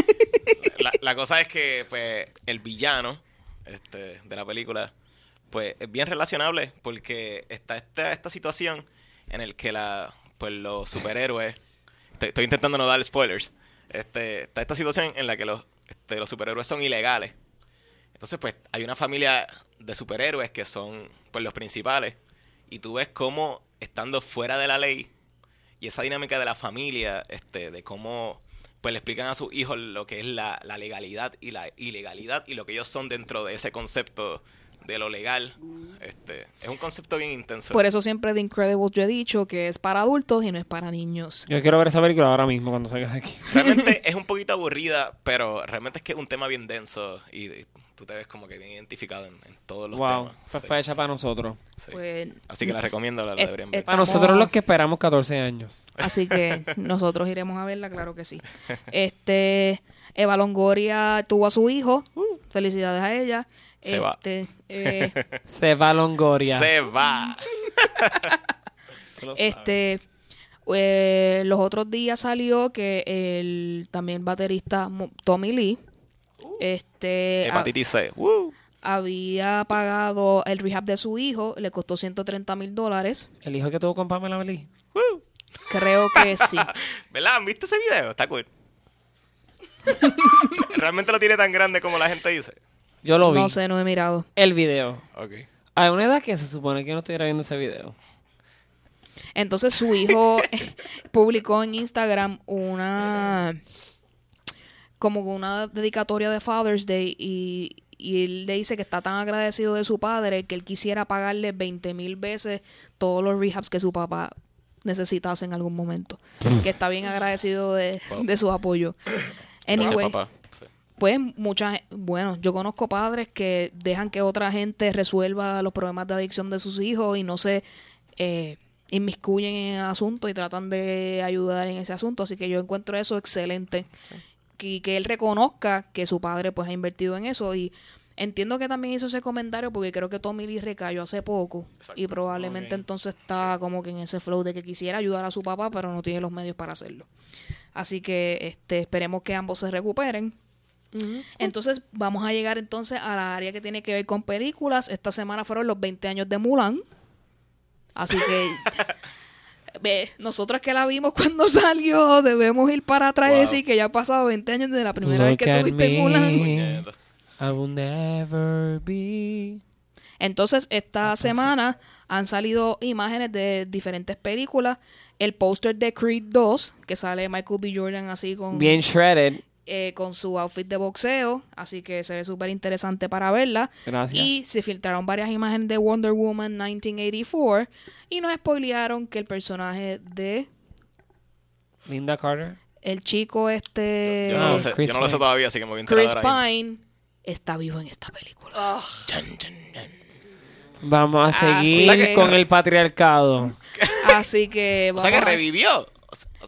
la, la cosa es que, pues, el villano este, de la película, pues, es bien relacionable porque está esta, esta situación en el que la, pues, los superhéroes, estoy, estoy intentando no dar spoilers, este, está esta situación en la que los, este, los superhéroes son ilegales. Entonces, pues, hay una familia de superhéroes que son, pues, los principales. Y tú ves cómo, estando fuera de la ley, y esa dinámica de la familia, este, de cómo pues le explican a sus hijos lo que es la, la legalidad y la ilegalidad y lo que ellos son dentro de ese concepto de lo legal. Este, es un concepto bien intenso. Por eso siempre de Incredibles yo he dicho que es para adultos y no es para niños. Yo quiero ver esa película ahora mismo cuando salga de aquí. Realmente es un poquito aburrida, pero realmente es que es un tema bien denso y, y tú te ves como que bien identificado en, en todos los Wow. temas. Pues Sí, fue hecha para nosotros. sí. Pues, Así que la recomiendo, la, la deberían ver. Para nosotros los que esperamos 14 años. Así que nosotros iremos a verla, claro que sí. Este, Eva Longoria tuvo a su hijo. Felicidades a ella. Se va. Este, eh, Se va Longoria. Se va. Este, eh, los otros días salió que el también baterista Tommy Lee este, Hepatitis C. Woo. había pagado el rehab de su hijo, le costó 130 mil dólares. El hijo que tuvo con Pamela Belí. Creo que sí. ¿Verdad? ¿Han visto ese video? Está cool. ¿Realmente lo tiene tan grande como la gente dice? Yo lo vi. No sé, no he mirado. El video. Ok. Hay una edad que se supone que yo no estuviera viendo ese video. Entonces su hijo publicó en Instagram una como una dedicatoria de Father's Day y, y él le dice que está tan agradecido de su padre que él quisiera pagarle 20 mil veces todos los rehabs que su papá necesitase en algún momento. que está bien agradecido de, de su apoyo. Anyway, papá. Sí. pues muchas, bueno, yo conozco padres que dejan que otra gente resuelva los problemas de adicción de sus hijos y no se eh, inmiscuyen en el asunto y tratan de ayudar en ese asunto. Así que yo encuentro eso excelente. Y que él reconozca que su padre pues ha invertido en eso y entiendo que también hizo ese comentario porque creo que Tommy Lee recayó hace poco Exacto. y probablemente entonces está como que en ese flow de que quisiera ayudar a su papá pero no tiene los medios para hacerlo. Así que este esperemos que ambos se recuperen Entonces, vamos a llegar entonces a la área que tiene que ver con películas. Esta semana fueron los 20 años de Mulan. Así que ve, nosotros que la vimos cuando salió, debemos ir para atrás y decir que ya ha pasado 20 años desde la primera vez que tuviste me. Mulan. I will never be. Entonces, esta semana han salido imágenes de diferentes películas. El póster de Creed 2, que sale Michael B. Jordan así con, Bien shredded. Eh, con su outfit de boxeo. Así que se ve súper interesante para verla. Gracias. Y se filtraron varias imágenes de Wonder Woman 1984. Y nos spoilearon que el personaje de Linda Carter. el chico este... Yo no, lo sé, Chris yo no lo sé todavía, así que me voy a enterar Chris. Pine está vivo en esta película. Oh, Vamos a Así seguir que- con el patriarcado. Así que O vamos sea que a- revivió.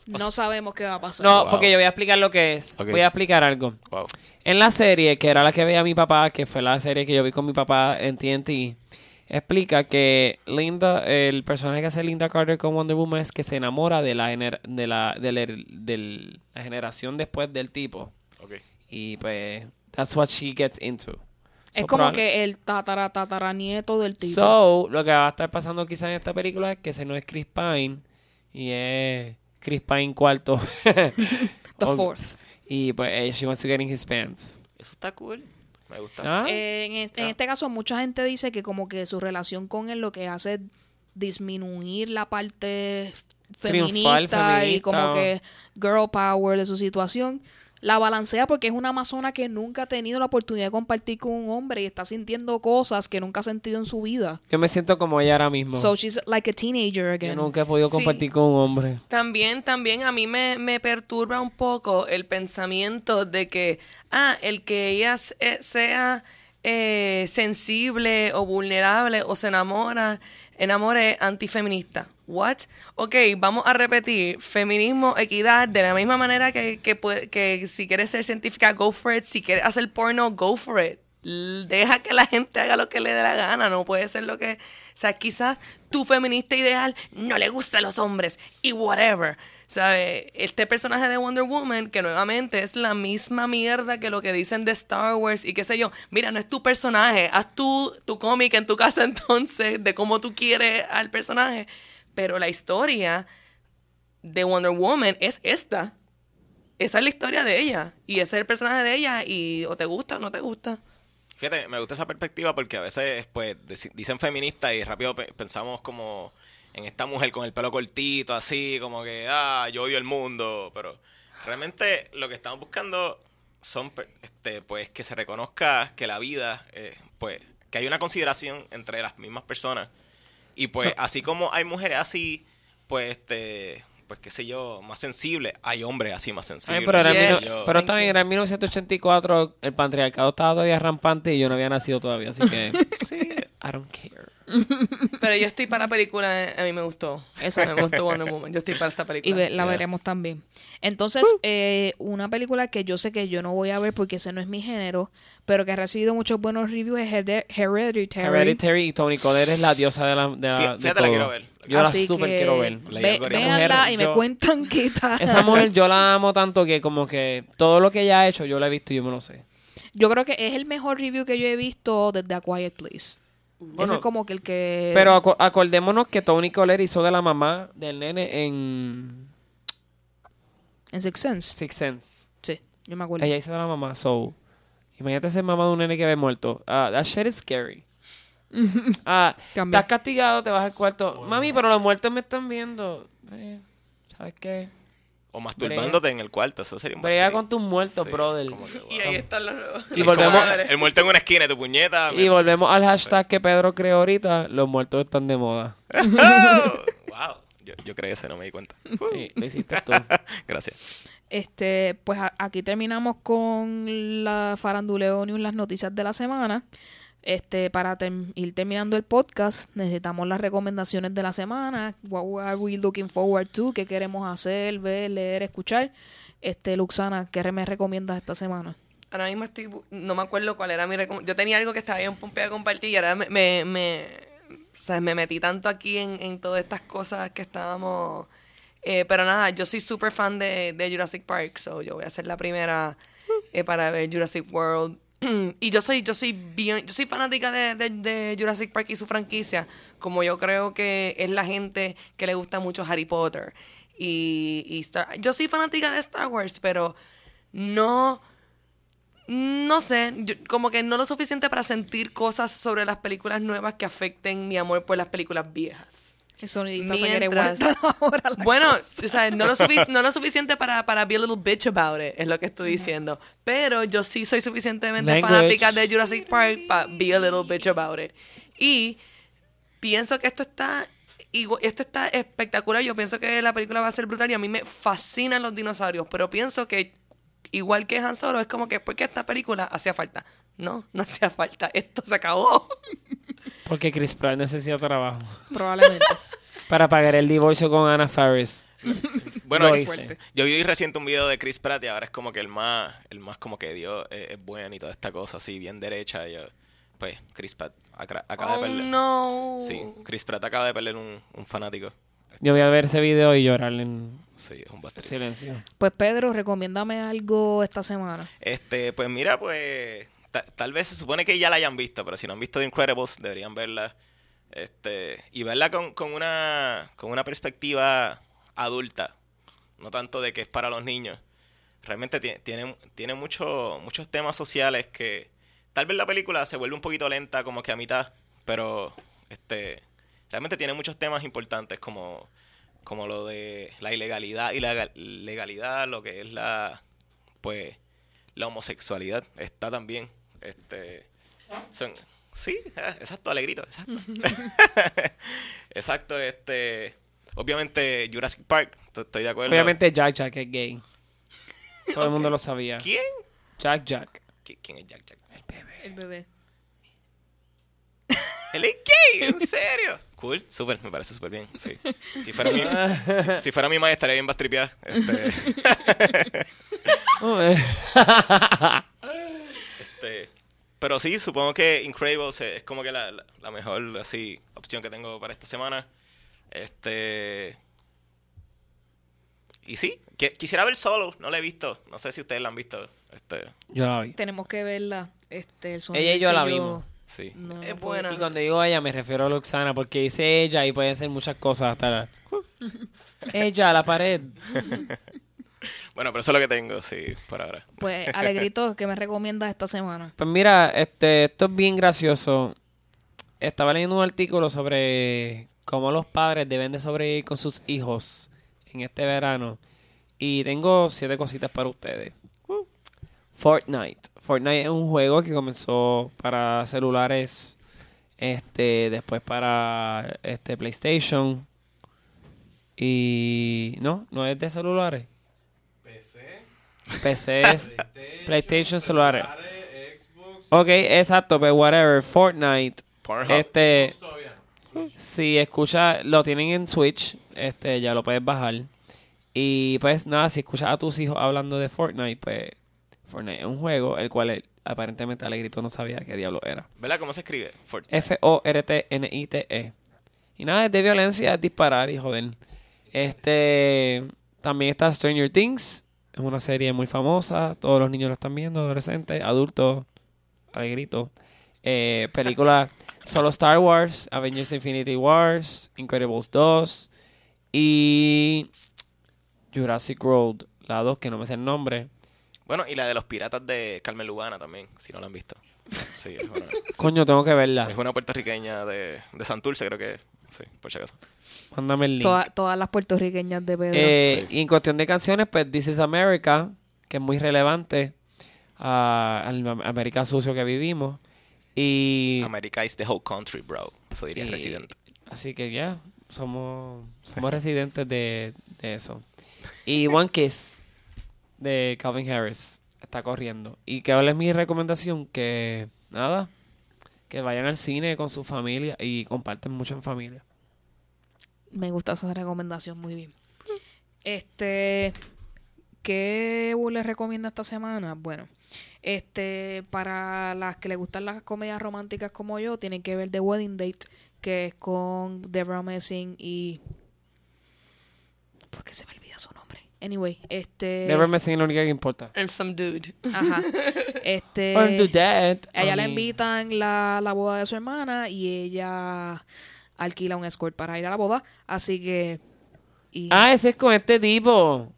No sabemos qué va a pasar. No, Wow. porque yo voy a explicar lo que es. Voy a explicar algo. wow. En la serie, que era la que veía mi papá, que fue la serie que yo vi con mi papá en TNT, explica que Linda, el personaje que hace Linda Carter con Wonder Woman es que se enamora de la, gener- de la, de la- de la generación después del tipo. Ok. Y pues, that's what she gets into. es como que el tatara tataranieto del tipo. So, lo que va a estar pasando quizás en esta película es que ese no es Chris Pine y es Chris Pine cuarto. The fourth. Y pues, eh, she wants to get in his pants. Eso está cool. Me gusta. ¿Ah? Eh, en, este, en este caso, mucha gente dice que como que su relación con él lo que hace es disminuir la parte feminista, Triunfal, feminista. y como que girl power de su situación. La balancea porque es una amazona que nunca ha tenido la oportunidad de compartir con un hombre y está sintiendo cosas que nunca ha sentido en su vida. Yo me siento como ella ahora mismo. So she's like a teenager Yo again. nunca he podido Sí. compartir con un hombre. También, también a mí me, me perturba un poco el pensamiento de que, ah, el que ella sea eh, sensible o vulnerable o se enamora, enamore antifeminista. What? Ok, vamos a repetir. Feminismo, equidad, de la misma manera que, que, que si quieres ser científica, go for it. Si quieres hacer porno, go for it. Deja que la gente haga lo que le dé la gana, no puede ser lo que... O sea, quizás tu feminista ideal no le gusta a los hombres y whatever. ¿Sabe? Este personaje de Wonder Woman, que nuevamente es la misma mierda que lo que dicen de Star Wars y qué sé yo. Mira, no es tu personaje, haz tu cómic en tu casa entonces de cómo tú quieres al personaje. Pero la historia de Wonder Woman es esta. Esa es la historia de ella. Y ese es el personaje de ella. Y o te gusta o no te gusta. Fíjate, me gusta esa perspectiva porque a veces, pues, dicen feminista y rápido pe- pensamos como en esta mujer con el pelo cortito, así, como que, ah, yo odio el mundo. Pero realmente lo que estamos buscando son, este, pues, que se reconozca que la vida, eh, pues, que hay una consideración entre las mismas personas. Y pues, así como hay mujeres así, pues, este, pues, qué sé yo, más sensibles, hay hombres así más sensibles. Ay, pero, era en Yes. mil- pero también era en 1984, el patriarcado estaba todavía rampante y yo no había nacido todavía, así que I don't care. Pero yo estoy para la película, a mí me gustó. Exacto. Me gustó Wonder Woman. Yo estoy para esta Y película. ve- la Yeah. veremos también. Entonces, eh, una película que yo sé que yo no voy a ver porque ese no es mi género, pero que ha recibido muchos buenos reviews es Hered- Hereditary. Hereditary y Tony Collette es la diosa de la de, la- de fíjate, la quiero ver. Yo la Así que quiero ver. Ve- véanla Mujer, y me yo- cuentan qué tal. Esa mujer yo la amo tanto que como que todo lo que ella ha hecho yo la he visto y yo me lo sé. Yo creo que es el mejor review que yo he visto desde A Quiet Place. Ese es como que el que... Pero aco- acordémonos que Tony Collette hizo de la mamá del nene en En Sixth Sense. Six Sense. Sí, yo me acuerdo. Ella hizo de la mamá, so imagínate ser mamá de un nene que ve muerto. Ah, that shit is scary. Ah, Cambia. estás castigado, te vas al cuarto. Mami, pero los muertos me están viendo. Eh, ¿Sabes qué? O masturbándote en el cuarto, eso sería un Brega con tus muertos, Sí, brother. como que, Y wow. ahí están los nuevos. Y volvemos-. El muerto en una esquina de tu puñeta. Y volvemos al hashtag que Pedro creó ahorita. Los muertos están de moda. wow. Yo, yo creí ese, no me di cuenta. Sí, lo hiciste tú. Gracias. Este, pues a- aquí terminamos con la faranduleo news, las noticias de la semana. Este, para tem- ir terminando el podcast, necesitamos las recomendaciones de la semana. What are we looking forward to? ¿Qué queremos hacer, ver, leer, escuchar? Este, Luxana, ¿qué me recomiendas esta semana? Ahora mismo estoy... No me acuerdo cuál era mi recom- Yo tenía algo que estaba bien pompeada compartir y ahora me... me, me- me metí tanto aquí en, en todas estas cosas que estábamos... eh, pero nada, yo soy súper fan de, de Jurassic Park, so yo voy a ser la primera eh, para ver Jurassic World. y yo soy, yo soy bien, yo soy fanática de, de- Jurassic Park y su franquicia, como yo creo que es la gente que le gusta mucho Harry Potter. Y, y Star- yo soy fanática de Star Wars, pero no, no sé, como que no lo suficiente para sentir cosas sobre las películas nuevas que afecten mi amor por las películas viejas. El quiere Mientras- ahora la Bueno, o sea, no lo, no lo suficiente para, para be a little bitch about it, es lo que estoy diciendo. Pero yo sí soy suficientemente Language. fanática de Jurassic Park para be a little bitch about it. Y pienso que esto está esto está espectacular. Yo pienso que la película va a ser brutal y a mí me fascinan los dinosaurios, pero pienso que igual que Han Solo es como que porque esta película hacía falta. No, no hacía falta. Esto se acabó. Porque Chris Pratt necesita trabajo. Probablemente. Para pagar el divorcio con Anna Faris. Bueno, Lo yo- hice. yo vi reciente un video de Chris Pratt y ahora es como que el más, el más como que Dios es, es bueno y toda esta cosa así, bien derecha. Y yo, pues, Chris Pratt acra- acaba Oh de perder. no. Sí, Chris Pratt acaba de perder un, un fanático. Yo voy a ver ese video y llorar en Sí, es un bastante. silencio. Pues Pedro, recomiéndame algo esta semana. Este, pues mira, pues tal vez se supone que ya la hayan visto, pero si no han visto The Incredibles, deberían verla. Este, y verla con, con una con una perspectiva adulta, no tanto de que es para los niños. Realmente ti- tiene, tiene mucho- muchos temas sociales que tal vez la película se vuelve un poquito lenta como que a mitad, pero este realmente tiene muchos temas importantes como como lo de la ilegalidad y la legalidad, lo que es la pues la homosexualidad está también este son sí exacto alegrito exacto exacto este obviamente Jurassic Park estoy de acuerdo Obviamente Jack Jack es gay. Todo el mundo lo sabía. quién Jack Jack. ¿Qui- quién es Jack Jack el bebé El bebé. él es gay en serio cool súper me parece súper bien sí si fuera mi si, si fuera mi madre estaría bien bastripeada. Este, pero sí, supongo que Incredibles es como que la, la- la mejor así opción que tengo para esta semana. Este y sí, que- quisiera ver Solo, no la he visto, no sé si ustedes la han visto. Este, Yo la vi. Tenemos que verla. Este, el Ella y yo la vimos. sí. No, Es buena. Y cuando digo ella me refiero a Luxana porque dice ella y pueden ser muchas cosas hasta la... ella, la pared. Bueno, pero eso es lo que tengo, sí, por ahora. Pues, Alegrito, ¿qué me recomiendas esta semana? Pues mira, este, esto es bien gracioso. Estaba leyendo un artículo sobre cómo los padres deben de sobrevivir con sus hijos en este verano. Y tengo siete cositas para ustedes. Fortnite. Fortnite es un juego que comenzó para celulares, este, después para este PlayStation. Y no, no es de celulares. PC, PC es PlayStation celulares. Xbox, Ok, exacto, pero whatever. Fortnite. Pornhub. Este, si escucha, lo tienen en Switch, este, ya lo puedes bajar. Y pues nada, si escuchas a tus hijos hablando de Fortnite, pues Fortnite es un juego el cual él, aparentemente Alegrito no sabía qué diablo era. ¿Verdad cómo se escribe? Fort- F-O-R-T-N-I-T-E. Y nada, es de violencia, es disparar y joder. Este, también está Stranger Things, es una serie muy famosa, todos los niños lo están viendo, adolescentes, adultos, alegrito. Eh, película solo Star Wars, Avengers Infinity Wars, Incredibles 2 y Jurassic World, la 2 que no me sé el nombre. Bueno, y la de los piratas de Carmen Lugana también, si no la han visto. Sí, es una, Coño, tengo que verla. es una puertorriqueña de, de Santurce, creo que. Sí, por si acaso. Mándame el link. Toda- todas las puertorriqueñas de Pedro. Eh, Sí. Y en cuestión de canciones, pues This is America, que es muy relevante a- al Am- América sucio que vivimos. Y, America is the whole country, bro. Eso diría y- Resident. así que ya, somos, somos residentes de, de eso. Y One Kiss de Calvin Harris está corriendo. Y que es mi recomendación, que nada, que vayan al cine con su familia y comparten mucho en familia. Me gusta esa recomendación muy bien. Este, ¿qué les recomienda esta semana? Bueno, este, para las que les gustan las comedias románticas como yo, tienen que ver The Wedding Date, que es con Deborah Messing y... ¿Por qué se me olvida su nombre? Anyway, este... Never Messing es la única que importa. And some dude. Ajá. Este... Or do that. A ella la honey. invitan la, la boda de su hermana y ella alquila un escort para ir a la boda. Así que. Y Ah, ese es con este tipo.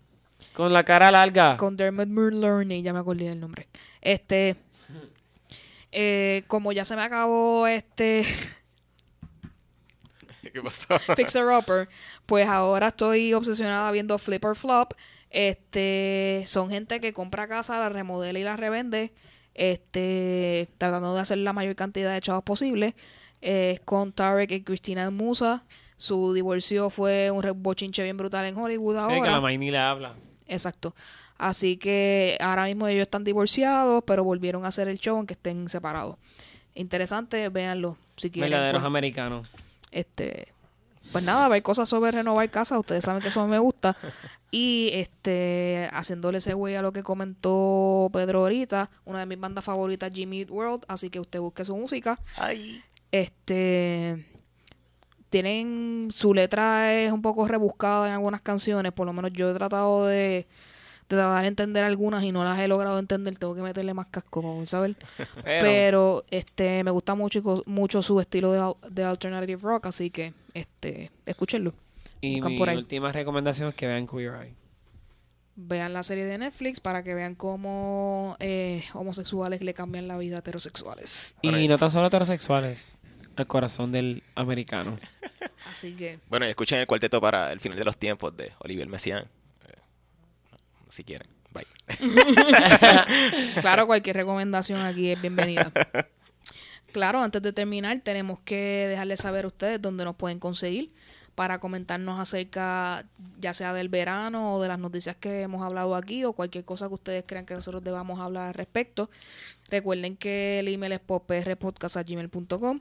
Con la cara larga. con Dermot Mulroney, ya me acordé del nombre. Este. eh, como ya se me acabó este ¿Qué pasó? Fixer Upper, pues ahora estoy obsesionada viendo Flip or Flop. Este, son gente que compra casa, la remodela y la revende, este, tratando de hacer la mayor cantidad de chavos posible. Es con Tarek y Cristina Musa. Su divorcio fue un bochinche bien brutal en Hollywood Sí, que ahora. la Maini le habla. Exacto. Así que ahora mismo ellos están divorciados, pero volvieron a hacer el show aunque estén separados. Interesante, véanlo si quieren. Verdaderos pues. americanos. Este, pues nada, ver cosas sobre renovar casa, ustedes saben que eso me gusta. Y este, haciéndole ese güey a lo que comentó Pedro ahorita, una de mis bandas favoritas, Jimmy Eat World, así que usted busque su música. Ay. Este, tienen, su letra es un poco rebuscada en algunas canciones, por lo menos yo he tratado de, de dar a entender algunas y no las he logrado entender, tengo que meterle más casco, ¿sabes? Pero, Pero este me gusta mucho mucho su estilo de, al- de alternative rock, así que este escúchenlo. y buscan mi por ahí. última recomendación es que vean Queer Eye. Vean la serie de Netflix para que vean cómo eh, homosexuales le cambian la vida a heterosexuales. Y no tan solo heterosexuales. El corazón del americano. Así que Bueno, y escuchen el cuarteto para el final de los tiempos de Olivier Messiaen. Eh, si quieren. Bye. claro, cualquier recomendación aquí es bienvenida. Claro, antes de terminar, tenemos que dejarles saber a ustedes dónde nos pueden conseguir para comentarnos acerca ya sea del verano o de las noticias que hemos hablado aquí o cualquier cosa que ustedes crean que nosotros debamos hablar al respecto. Recuerden que el email es poprpodcast.gmail.com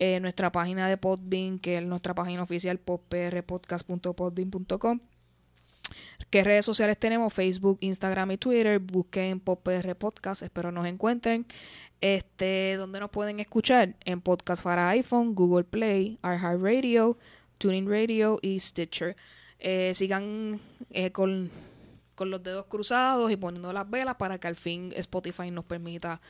eh, nuestra página de Podbean, que es nuestra página oficial, poprpodcast.podbean.com ¿Qué redes sociales tenemos? Facebook, Instagram y Twitter. Busquen PopR Podcast, espero nos encuentren. Este, donde nos pueden escuchar? En podcast para iPhone, Google Play, iHeartRadio, Tuning Radio y Stitcher. Eh, sigan eh, con, con los dedos cruzados y poniendo las velas para que al fin Spotify nos permita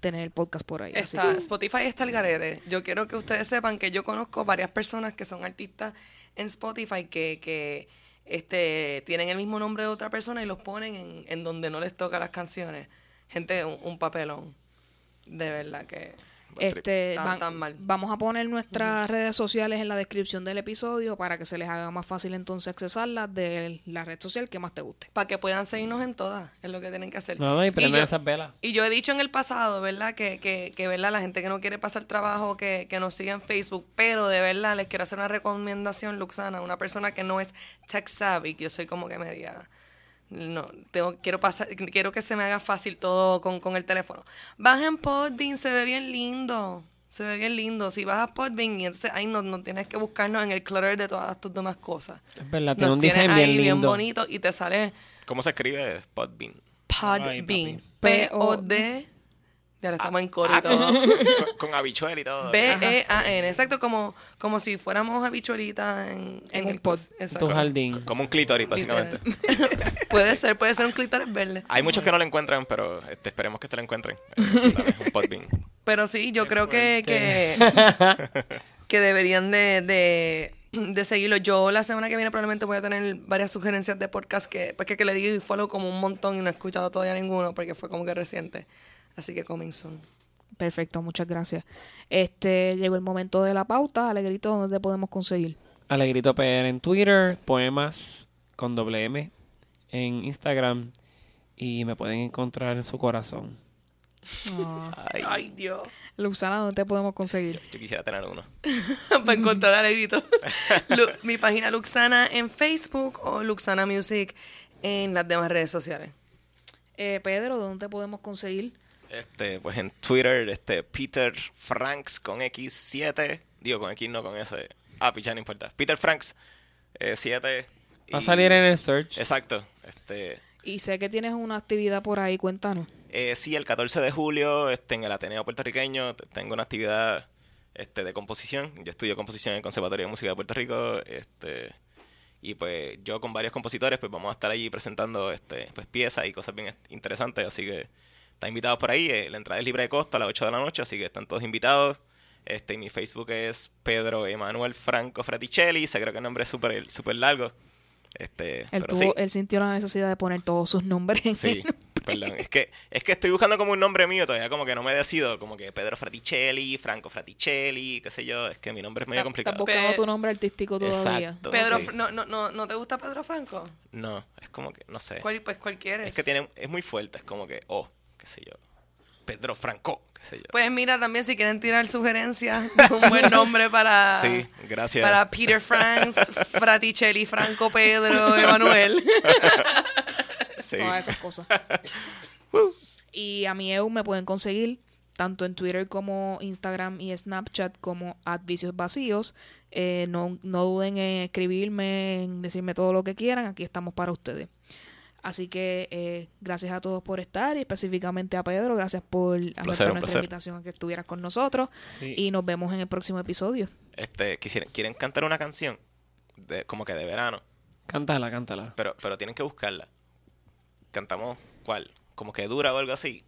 tener el podcast por ahí. Está, que- Spotify está el garete. Yo quiero que ustedes sepan que yo conozco varias personas que son artistas en Spotify que, que este, tienen el mismo nombre de otra persona y los ponen en, en donde no les toca las canciones. Gente, un, un papelón. De verdad que... Trip. Este, Tan- van- tan mal. Vamos a poner nuestras redes sociales en la descripción del episodio para que se les haga más fácil entonces accesarlas de la red social que más te guste. Para que puedan seguirnos en todas, es lo que tienen que hacer. No, no, y prendan yo- esas velas. Y yo he dicho en el pasado, ¿verdad? Que, que, que ¿verdad? La gente que no quiere pasar trabajo, que, que nos siga en Facebook. Pero de verdad les quiero hacer una recomendación, Luxana. Una persona que no es tech savvy, que yo soy como que media... No, tengo, quiero pasar, quiero que se me haga fácil todo con, con el teléfono. Bajen Podbean, se ve bien lindo. Se ve bien lindo. Si bajas Podbean y entonces ahí no, no tienes que buscarnos en el clutter de todas tus demás cosas. Es verdad, tiene Nos un tienes design bien ahí lindo. bonito y te sale ¿Cómo se escribe Podbean? Podbean. P-O-D. Ya ahora estamos en coro y todo. con, con habichuel y todo. B-E-A-N. Exacto, como, como si fuéramos habichuelitas en, En el un pod. cos- Tu Exacto. jardín. Como un clítoris, básicamente. puede ser, puede ser un clítoris verde. Hay muchos que no lo encuentran, pero este, esperemos que te lo encuentren. Sí, un. Pero sí, yo creo que, que, que deberían de, de, de seguirlo. Yo la semana que viene probablemente voy a tener varias sugerencias de podcast que, porque que le di follow como un montón y no he escuchado todavía ninguno porque fue como que reciente. Así que coming soon. Perfecto, muchas gracias. Este llegó el momento de la pauta. Alegrito, ¿dónde te podemos conseguir? Alegrito PR en Twitter, poemas con doble M en Instagram y me pueden encontrar en su corazón. Ay, Ay, Dios. Luxana, ¿dónde te podemos conseguir? yo quisiera tener uno. para encontrar a Alegrito. Lu- mi página Luxana en Facebook o Luxana Music en las demás redes sociales. Eh, Pedro, ¿dónde te podemos conseguir? Este, pues en Twitter, este, Peter Franks con X7. Digo, con X no con S. Ah, picha, no importa. Peter Franks eh, 7. Va a salir en el search. Exacto. Este, Y sé que tienes una actividad por ahí, cuéntanos. eh, sí, el 14 de julio, este, en el Ateneo puertorriqueño, tengo una actividad este, de composición. Yo estudio composición en el Conservatorio de Música de Puerto Rico. Este, Y pues yo con varios compositores pues vamos a estar allí presentando este pues piezas y cosas bien interesantes, así que están invitados por ahí. eh, La entrada es libre de costo a las 8 de la noche, así que están todos invitados. Este, y mi Facebook es Pedro Emanuel Franco Fraticelli, se creo que el nombre es súper súper largo. Este, Él, pero tuvo, sí. él sintió la necesidad de poner todos sus nombres en Sí, perdón. Es que, es que estoy buscando como un nombre mío todavía, como que no me decido, como que Pedro Fraticelli, Franco Fraticelli, qué sé yo, es que mi nombre es medio Estás complicado. buscando Pe- tu nombre artístico todavía. Exacto. Pedro, sí. No, no, no, ¿no te gusta Pedro Franco? No, es como que, no sé. ¿Cuál, pues, ¿cuál quieres? Es que tiene, es muy fuerte, es como que, oh, qué sé yo. Pedro Franco, qué sé yo. Pues mira, también si quieren tirar sugerencias, un buen nombre para, sí, gracias. para Peter Franks, Fraticelli, Franco Pedro, Emanuel. Sí. Todas esas cosas. y a mi EU me pueden conseguir tanto en Twitter como Instagram y Snapchat como at vicios vacíos. Eh, no, no duden en escribirme, en decirme todo lo que quieran. Aquí estamos para ustedes. Así que eh, gracias a todos por estar y específicamente a Pedro. Gracias por aceptar nuestra placer. invitación a que estuvieras con nosotros. Sí. Y nos vemos en el próximo episodio. Este, quisieran, quieren cantar una canción, de, como que de verano, Cántala, cántala. pero, pero tienen que buscarla. Cantamos, ¿cuál? Como que dura o algo así.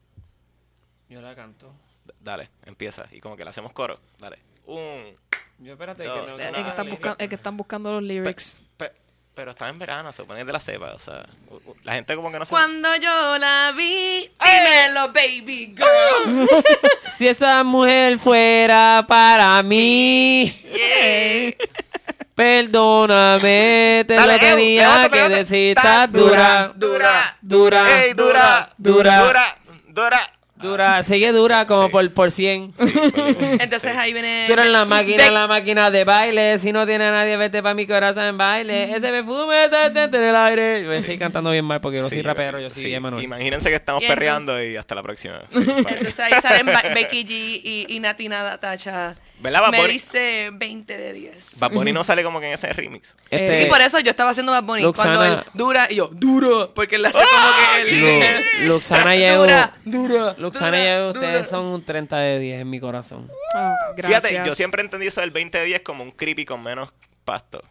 Yo la canto. D- Dale, empieza. Y como que le hacemos coro. Dale. Un. Yo espérate que no, Es que, están no, busca- es que están buscando los lyrics. Pe- pero está en verano, se supone que es de la cepa. O sea, la gente como que no se. Cuando yo la vi, dímelo, baby girl. Si esa mujer fuera para mí, perdóname, te Dale, lo tenía levántate, que decir. Está dura, dura, dura, ¡Ey, dura! dura, ¡Dura! ¡Dura! dura. Sigue dura como Sí. por, por 100. Entonces ahí viene... Tú eres la máquina, Be- la máquina de baile. Si no tiene a nadie, vete para mi corazón en baile. Ese perfume ese siente en el aire. Yo voy a seguir cantando bien mal porque yo no soy Sí, rapero, yo soy sí. Emanuel. Imagínense que estamos Y entonces- perreando y hasta la próxima. Sí. Entonces ahí salen Becky G y, y Natina Tacha. ¿Verdad, Bad Me Bunny? diste 20 de 10. Bad Bunny no sale como que en ese remix. Este, Sí, por eso yo estaba haciendo Bad Bunny. Luxana- Cuando él dura, y yo, duro. Porque él hace como que él. Lu- Luxana y Evo, Dura, dura. Luxana ustedes son un 30 de 10 en mi corazón. Ah, gracias. Fíjate, yo siempre entendí eso del 20 de 10 como un creepy con menos pasto.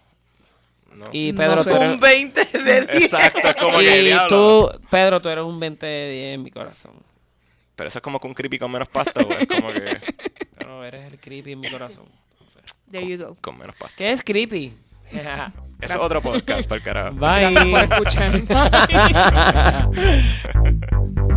No. Y No Pedro, sé. tú eres- Un 20 de 10. Exacto, es como que y diablo. tú, Pedro, tú eres un 20 de 10 en mi corazón. Pero eso es como que un creepy con menos pasto, güey. Es como que Pero eres el creepy en mi corazón. There you go. con menos pasto. ¿Qué es creepy? Eso es otro podcast, para el carajo. Bye. Gracias por escuchar.